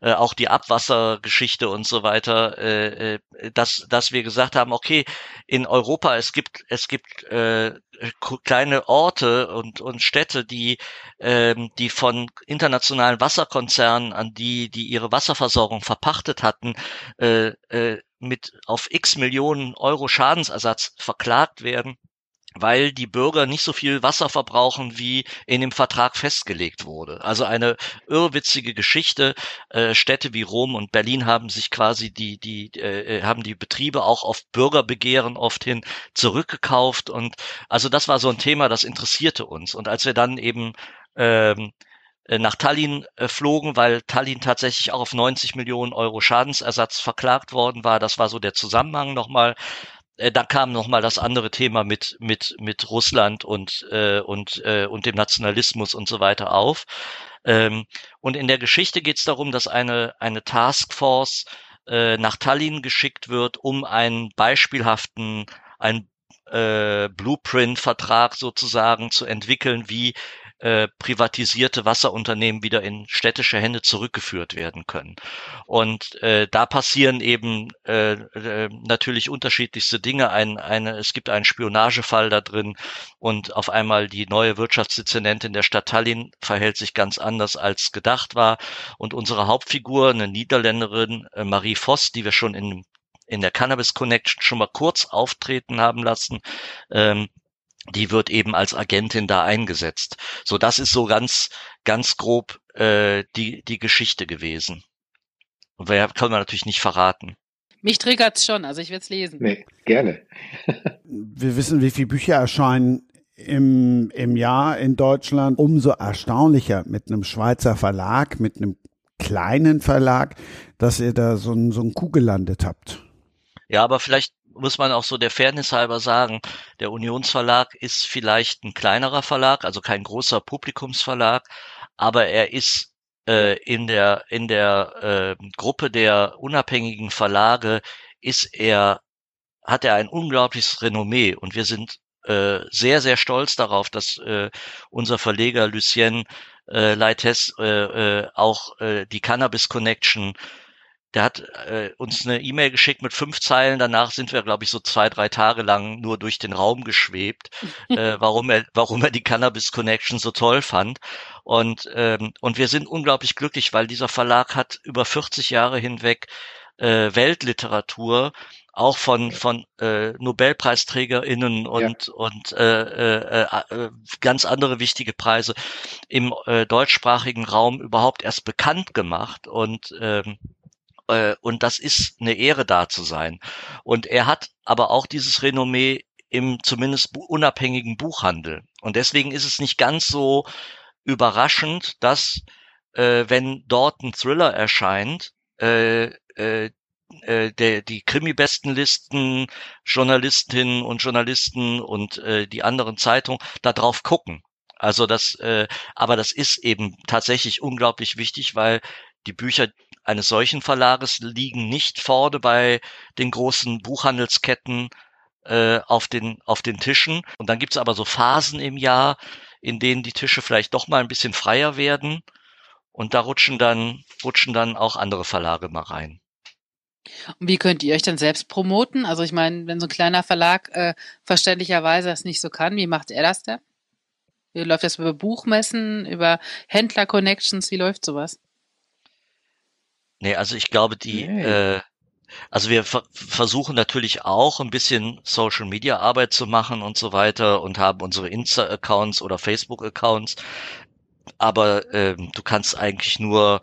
äh, auch die Abwassergeschichte und so weiter, äh, äh, dass, dass wir gesagt haben, okay, in Europa, es gibt, es gibt äh, kleine Orte und, und Städte, die, ähm, die von internationalen Wasserkonzernen, an die, die ihre Wasserversorgung verpachtet hatten, äh, äh, mit auf x Millionen Euro Schadensersatz verklagt werden weil die Bürger nicht so viel Wasser verbrauchen, wie in dem Vertrag festgelegt wurde. Also eine irrwitzige Geschichte. Äh, Städte wie Rom und Berlin haben sich quasi die, die, äh, haben die Betriebe auch auf Bürgerbegehren oft hin zurückgekauft. Und also das war so ein Thema, das interessierte uns. Und als wir dann eben ähm, äh, nach Tallinn äh, flogen, weil Tallinn tatsächlich auch auf 90 Millionen Euro Schadensersatz verklagt worden war. Das war so der Zusammenhang nochmal äh, da kam noch mal das andere Thema mit mit mit Russland und äh, und äh, und dem Nationalismus und so weiter auf. Ähm, und in der Geschichte geht es darum, dass eine eine Taskforce äh, nach Tallinn geschickt wird, um einen beispielhaften, einen äh, Blueprint-Vertrag sozusagen zu entwickeln, wie äh, privatisierte Wasserunternehmen wieder in städtische Hände zurückgeführt werden können. Und äh, da passieren eben äh, äh, natürlich unterschiedlichste Dinge. Ein, eine, es gibt einen Spionagefall da drin und auf einmal die neue Wirtschaftsdezernentin der Stadt Tallinn verhält sich ganz anders als gedacht war. Und unsere Hauptfigur, eine Niederländerin, äh, Marie Voss, die wir schon in in der Cannabis Connection schon mal kurz auftreten haben lassen, ähm, die wird eben als Agentin da eingesetzt. So, das ist so ganz, ganz grob äh, die, die Geschichte gewesen. Und wer kann man natürlich nicht verraten. Mich triggert's schon, also ich werde es lesen. Nee, gerne. Wir wissen, wie viele Bücher erscheinen im, im Jahr in Deutschland. Umso erstaunlicher mit einem Schweizer Verlag, mit einem kleinen Verlag, dass ihr da so ein, so ein Kuh gelandet habt. Ja, aber vielleicht muss man auch so der Fairness halber sagen, der Unionsverlag ist vielleicht ein kleinerer Verlag, also kein großer Publikumsverlag, aber er ist äh, in der in der äh, Gruppe der unabhängigen Verlage ist er hat er ein unglaubliches Renommee. Und wir sind äh, sehr sehr stolz darauf, dass äh, unser Verleger Lucien äh, Leites äh, äh, auch äh, die Cannabis Connection der hat äh, uns eine E-Mail geschickt mit fünf Zeilen. Danach sind wir, glaube ich, so zwei, drei Tage lang nur durch den Raum geschwebt, äh, warum er, warum er die Cannabis Connection so toll fand. Und ähm, und wir sind unglaublich glücklich, weil dieser Verlag hat über 40 Jahre hinweg äh, Weltliteratur auch von von äh, Nobelpreisträgerinnen und ja. und äh, äh, äh, ganz andere wichtige Preise im äh, deutschsprachigen Raum überhaupt erst bekannt gemacht und ähm, äh, und das ist eine Ehre da zu sein. Und er hat aber auch dieses Renommee im zumindest unabhängigen Buchhandel. Und deswegen ist es nicht ganz so überraschend, dass äh, wenn dort ein Thriller erscheint, äh, äh, äh, die Krimi-Bestenlisten, Journalistinnen und Journalisten und äh, die anderen Zeitungen da drauf gucken. Also das, äh, aber das ist eben tatsächlich unglaublich wichtig, weil die Bücher eines solchen Verlages liegen nicht vorne bei den großen Buchhandelsketten äh, auf den auf den Tischen. Und dann gibt's aber so Phasen im Jahr, in denen die Tische vielleicht doch mal ein bisschen freier werden. Und da rutschen dann rutschen dann auch andere Verlage mal rein. Und wie könnt ihr euch dann selbst promoten? Also ich meine, wenn so ein kleiner Verlag äh, verständlicherweise das nicht so kann, wie macht er das denn? Wie läuft das über Buchmessen, über Händler-Connections? Wie läuft sowas? Nee, also ich glaube, die, nee. äh, also wir ver versuchen natürlich auch ein bisschen Social Media Arbeit zu machen und so weiter und haben unsere Insta-Accounts oder Facebook-Accounts. Aber ähm, du kannst eigentlich nur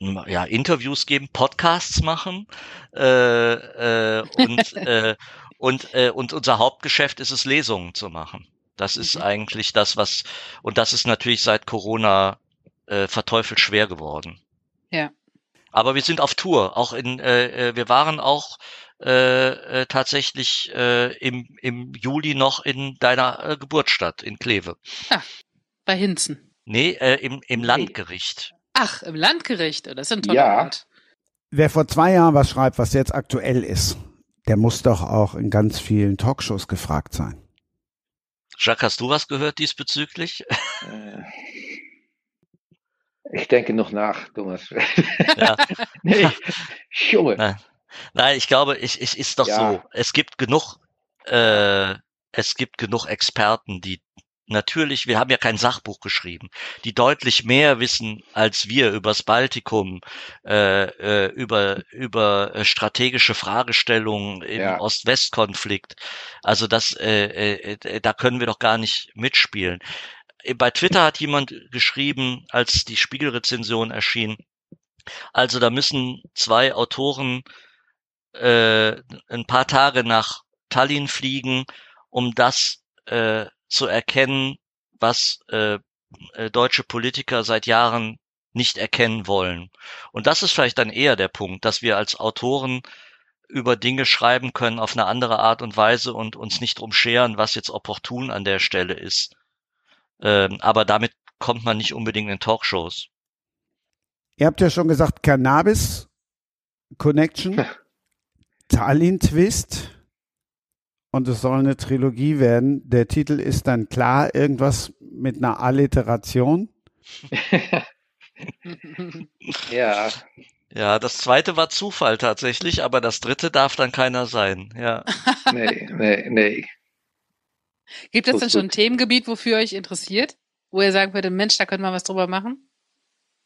hm, ja, Interviews geben, Podcasts machen äh, äh, und, äh, und, äh, und unser Hauptgeschäft ist es, Lesungen zu machen. Das ist mhm. eigentlich das, was, und das ist natürlich seit Corona äh, verteufelt schwer geworden. Ja. Aber wir sind auf Tour. Auch in, äh, äh, wir waren auch äh, äh, tatsächlich äh, im, im Juli noch in deiner äh, Geburtsstadt in Kleve. Ah, bei Hinzen. Nee, äh, im, im Landgericht. Ach, im Landgericht. Das ist ein toller ja. Ort. Wer vor zwei Jahren was schreibt, was jetzt aktuell ist, der muss doch auch in ganz vielen Talkshows gefragt sein. Jacques, hast du was gehört diesbezüglich? Äh, ich denke noch nach, Thomas. Ja. nee, Junge. Nein. Nein, ich glaube, ich, ich ist doch ja. so. Es gibt genug, äh, es gibt genug Experten, die natürlich, wir haben ja kein Sachbuch geschrieben, die deutlich mehr wissen als wir übers Baltikum, äh, äh, über über äh, strategische Fragestellungen im ja. Ost-West-Konflikt. Also das, äh, äh, da können wir doch gar nicht mitspielen bei Twitter hat jemand geschrieben, als die Spiegelrezension erschien, also da müssen zwei Autoren äh, ein paar Tage nach Tallinn fliegen, um das äh, zu erkennen, was äh, äh, deutsche Politiker seit Jahren nicht erkennen wollen. Und das ist vielleicht dann eher der Punkt, dass wir als Autoren über Dinge schreiben können auf eine andere Art und Weise und uns nicht drum scheren, was jetzt opportun an der Stelle ist. Ähm, aber damit kommt man nicht unbedingt in Talkshows. Ihr habt ja schon gesagt, Cannabis Connection, Tallinn Twist und es soll eine Trilogie werden. Der Titel ist dann klar, irgendwas mit einer Alliteration. ja. Ja, das zweite war Zufall tatsächlich, aber das dritte darf dann keiner sein. Ja. nee, nee, nee. Gibt es denn schon ein Themengebiet, wofür euch interessiert? Wo ihr sagen würdet, Mensch, da könnte man was drüber machen?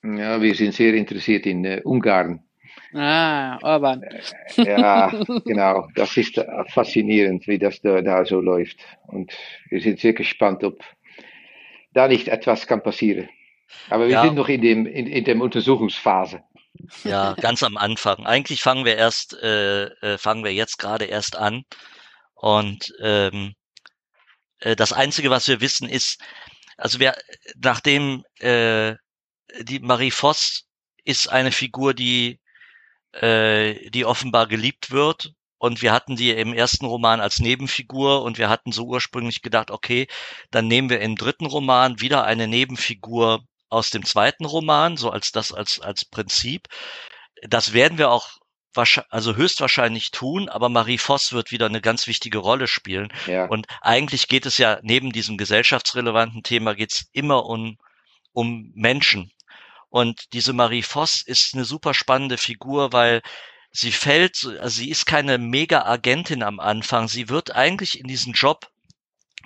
Ja, wir sind sehr interessiert in äh, Ungarn. Ah, Orban. ja, genau. Das ist faszinierend, wie das da, da, so läuft. Und wir sind sehr gespannt, ob da nicht etwas kann passieren. Aber wir ja. sind noch in dem in, in der Untersuchungsphase. Ja, ganz am Anfang. Eigentlich fangen wir erst, äh, äh, fangen wir jetzt gerade erst an. Und ähm, äh, das Einzige, was wir wissen, ist, also wir, nachdem äh, die Marie Voss ist eine Figur, die äh, die offenbar geliebt wird. Und wir hatten die im ersten Roman als Nebenfigur und wir hatten so ursprünglich gedacht, okay, dann nehmen wir im dritten Roman wieder eine Nebenfigur aus dem zweiten Roman, so als das als als Prinzip. Das werden wir auch also höchstwahrscheinlich tun, aber Marie Voss wird wieder eine ganz wichtige Rolle spielen. Ja. Und eigentlich geht es ja neben diesem gesellschaftsrelevanten Thema geht's immer um um Menschen und diese Marie Voss ist eine super spannende Figur, weil sie fällt, also sie ist keine Mega-Agentin am Anfang. Sie wird eigentlich in diesen Job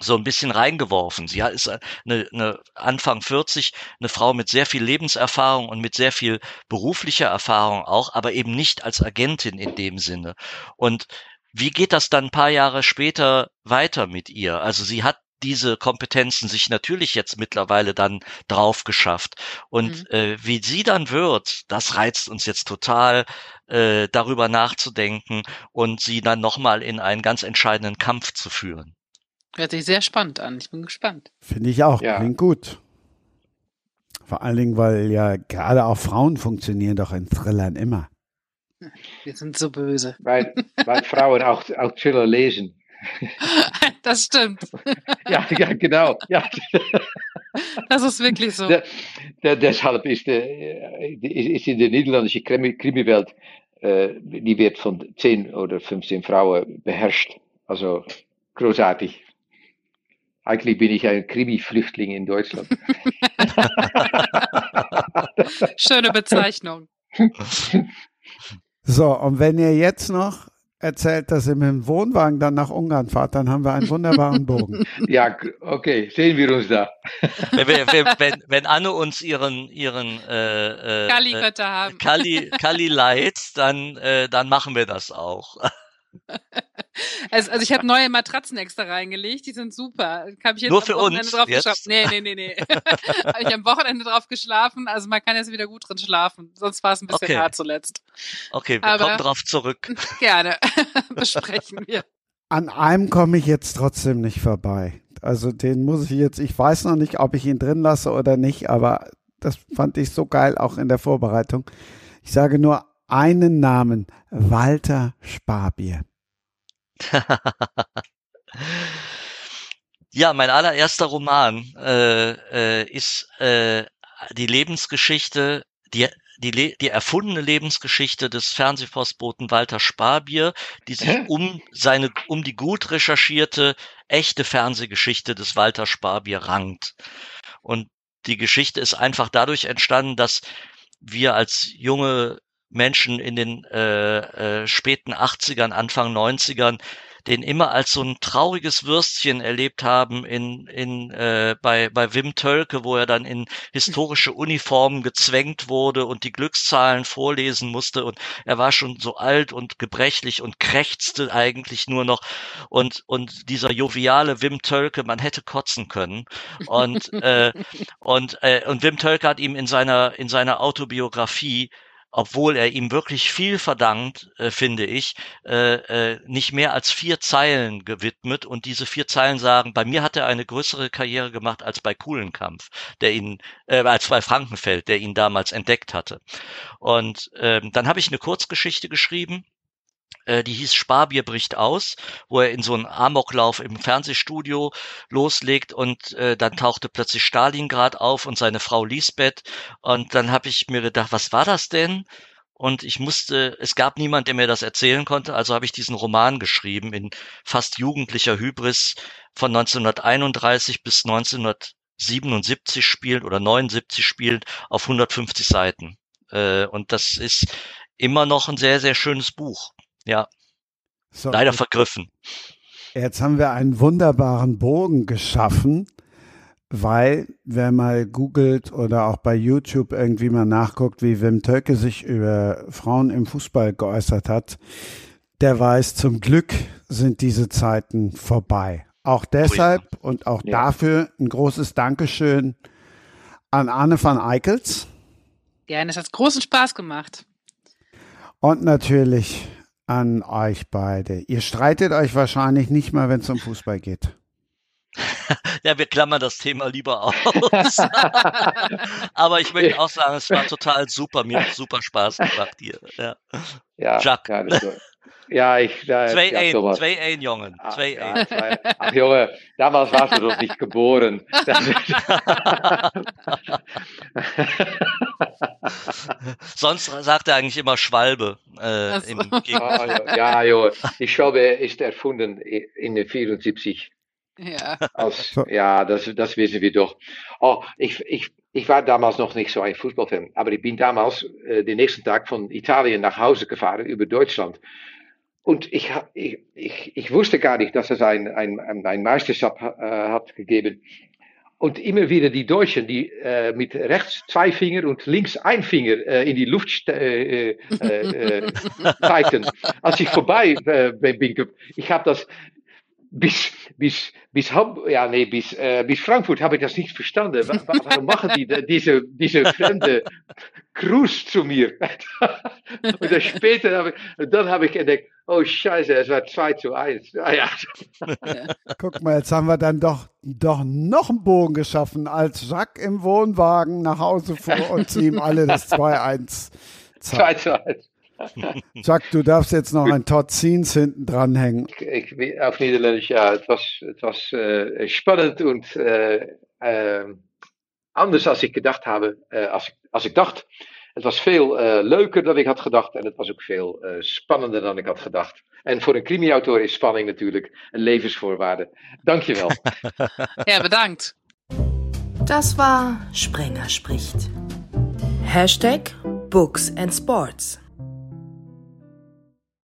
so ein bisschen reingeworfen. Sie ist eine, eine Anfang 40, eine Frau mit sehr viel Lebenserfahrung und mit sehr viel beruflicher Erfahrung auch, aber eben nicht als Agentin in dem Sinne. Und wie geht das dann ein paar Jahre später weiter mit ihr? Also sie hat diese Kompetenzen sich natürlich jetzt mittlerweile dann drauf geschafft. Und mhm. äh, wie sie dann wird, das reizt uns jetzt total, äh, darüber nachzudenken und sie dann nochmal in einen ganz entscheidenden Kampf zu führen. Hört sich sehr spannend an. Ich bin gespannt. Finde ich auch. Ja. Klingt gut. Vor allen Dingen, weil ja gerade auch Frauen funktionieren doch in Thrillern immer. Wir sind so böse. Weil, weil Frauen auch, auch Thriller lesen. Das stimmt. Ja, ja genau. Ja. Das ist wirklich so. Der, der, deshalb ist, der, ist in der niederländischen Krimi-Welt, äh, die wird von 10 oder 15 Frauen beherrscht. Also großartig. Eigentlich bin ich ein Krimi-Flüchtling in Deutschland. Schöne Bezeichnung. So, und wenn ihr jetzt noch erzählt, dass ihr mit dem Wohnwagen dann nach Ungarn fahrt, dann haben wir einen wunderbaren Bogen. ja, okay, sehen wir uns da. wenn, wenn, wenn Anne uns ihren ihren äh, äh, Kali-Götter haben. Kali, Kali leiht, dann äh, dann machen wir das auch. Also, also ich habe neue Matratzen extra reingelegt, die sind super. Hab ich jetzt Nur für Wochenende uns? Drauf jetzt? Nee, nee, nee, nee. habe ich am Wochenende drauf geschlafen, also man kann jetzt wieder gut drin schlafen. Sonst war es ein bisschen okay. hart zuletzt. Okay, wir Aber kommen drauf zurück. Gerne. Besprechen wir. An einem komme ich jetzt trotzdem nicht vorbei. Also den muss ich jetzt, ich weiß noch nicht, ob ich ihn drin lasse oder nicht, aber das fand ich so geil auch in der Vorbereitung. Ich sage nur einen Namen, Walter Sparbier. ja, mein allererster Roman äh, äh, ist äh, die Lebensgeschichte, die die, die erfundene Lebensgeschichte des Fernsehpostboten Walter Sparbier, die sich um seine, um die gut recherchierte, echte Fernsehgeschichte des Walter Sparbier rankt. Und die Geschichte ist einfach dadurch entstanden, dass wir als junge Menschen in den äh, äh, späten 80ern, Anfang 90ern den immer als so ein trauriges Würstchen erlebt haben in, in, äh, bei, bei Wim Tölke, wo er dann in historische Uniformen gezwängt wurde und die Glückszahlen vorlesen musste. Und er war schon so alt und gebrechlich und krächzte eigentlich nur noch. Und, und dieser joviale Wim Tölke, man hätte kotzen können. Und, äh, und, äh, und Wim Tölke hat ihm in seiner, in seiner Autobiografie obwohl er ihm wirklich viel verdankt, äh, finde ich, äh, äh, nicht mehr als vier Zeilen gewidmet. Und diese vier Zeilen sagen, bei mir hat er eine größere Karriere gemacht als bei Kuhlenkampf, der ihn, äh, als bei Frankenfeld, der ihn damals entdeckt hatte. Und ähm, dann habe ich eine Kurzgeschichte geschrieben, die hieß Sparbier bricht aus, wo er in so einen Amoklauf im Fernsehstudio loslegt und äh, dann tauchte plötzlich Stalingrad auf und seine Frau Lisbeth und dann habe ich mir gedacht, was war das denn? und ich musste, es gab niemand, der mir das erzählen konnte, also habe ich diesen Roman geschrieben in fast jugendlicher Hybris von 1931 bis 1977 spielt oder 79 spielt auf 150 Seiten. Äh, und das ist immer noch ein sehr, sehr schönes Buch. Ja. So, Leider vergriffen. Jetzt haben wir einen wunderbaren Bogen geschaffen, weil wer mal googelt oder auch bei YouTube irgendwie mal nachguckt, wie Wim Töcke sich über Frauen im Fußball geäußert hat, der weiß, zum Glück sind diese Zeiten vorbei. Auch deshalb oh ja. und auch ja. dafür ein großes Dankeschön an Arne van Eickels. Gerne, es hat großen Spaß gemacht. Und natürlich an euch beide. Ihr streitet euch wahrscheinlich nicht mal, wenn es um Fußball geht. ja, wir klammern das Thema lieber aus. Aber ich möchte auch sagen, es war total super. Mir hat super Spaß gemacht hier. Ja, ja Jacques. Ja, ja, ich. Äh, zwei, ja, ein, zwei ein, Jungen. Ah, zwei ja, ein. Zwei, ach, Junge, damals warst du doch nicht geboren. Sonst sagt er eigentlich immer Schwalbe. Äh, im ah, ja, ja, die Schwalbe ist erfunden in den 74. Ja, Als, ja das, das wissen wir doch. Oh, ich, ich, ich war damals noch nicht so ein Fußballfan, aber ich bin damals äh, den nächsten Tag von Italien nach Hause gefahren über Deutschland. Und ich, ich, ich, ich wusste gar nicht, dass es ein, ein, ein Meisterschaft äh, hat gegeben. Und immer wieder die Deutschen, die äh, mit rechts zwei Finger und links ein Finger äh, in die Luft äh, äh, äh, zeigten. Als ich vorbei äh, bin, ich habe das bis, bis, bis, Hamburg, ja, nee, bis, äh, bis Frankfurt habe ich das nicht verstanden. Warum machen die diese, diese fremde Cruise zu mir? und dann später habe ich, dann habe ich entdeckt, oh Scheiße, es war 2 zu 1. Ah, ja. Guck mal, jetzt haben wir dann doch, doch noch einen Bogen geschaffen, als Jacques im Wohnwagen nach Hause fuhr und sie ihm alle das 2-1 2 zu 1. Sag, du darfst jetzt noch ein Todd Scenes hinten dranhängen. Ich, ich, auf Niederländisch, ja, het was, het was äh, spannend und äh, äh, anders als ich gedacht habe, äh, als, ik, als ik dacht. Het was veel uh, leuker dan ik had gedacht en het was ook veel uh, spannender dan ik had gedacht. En voor een crimiautor is spanning natuurlijk een levensvoorwaarde. Dankjewel. ja, bedankt. Das war Sprenger spricht. Hashtag Books and Sports.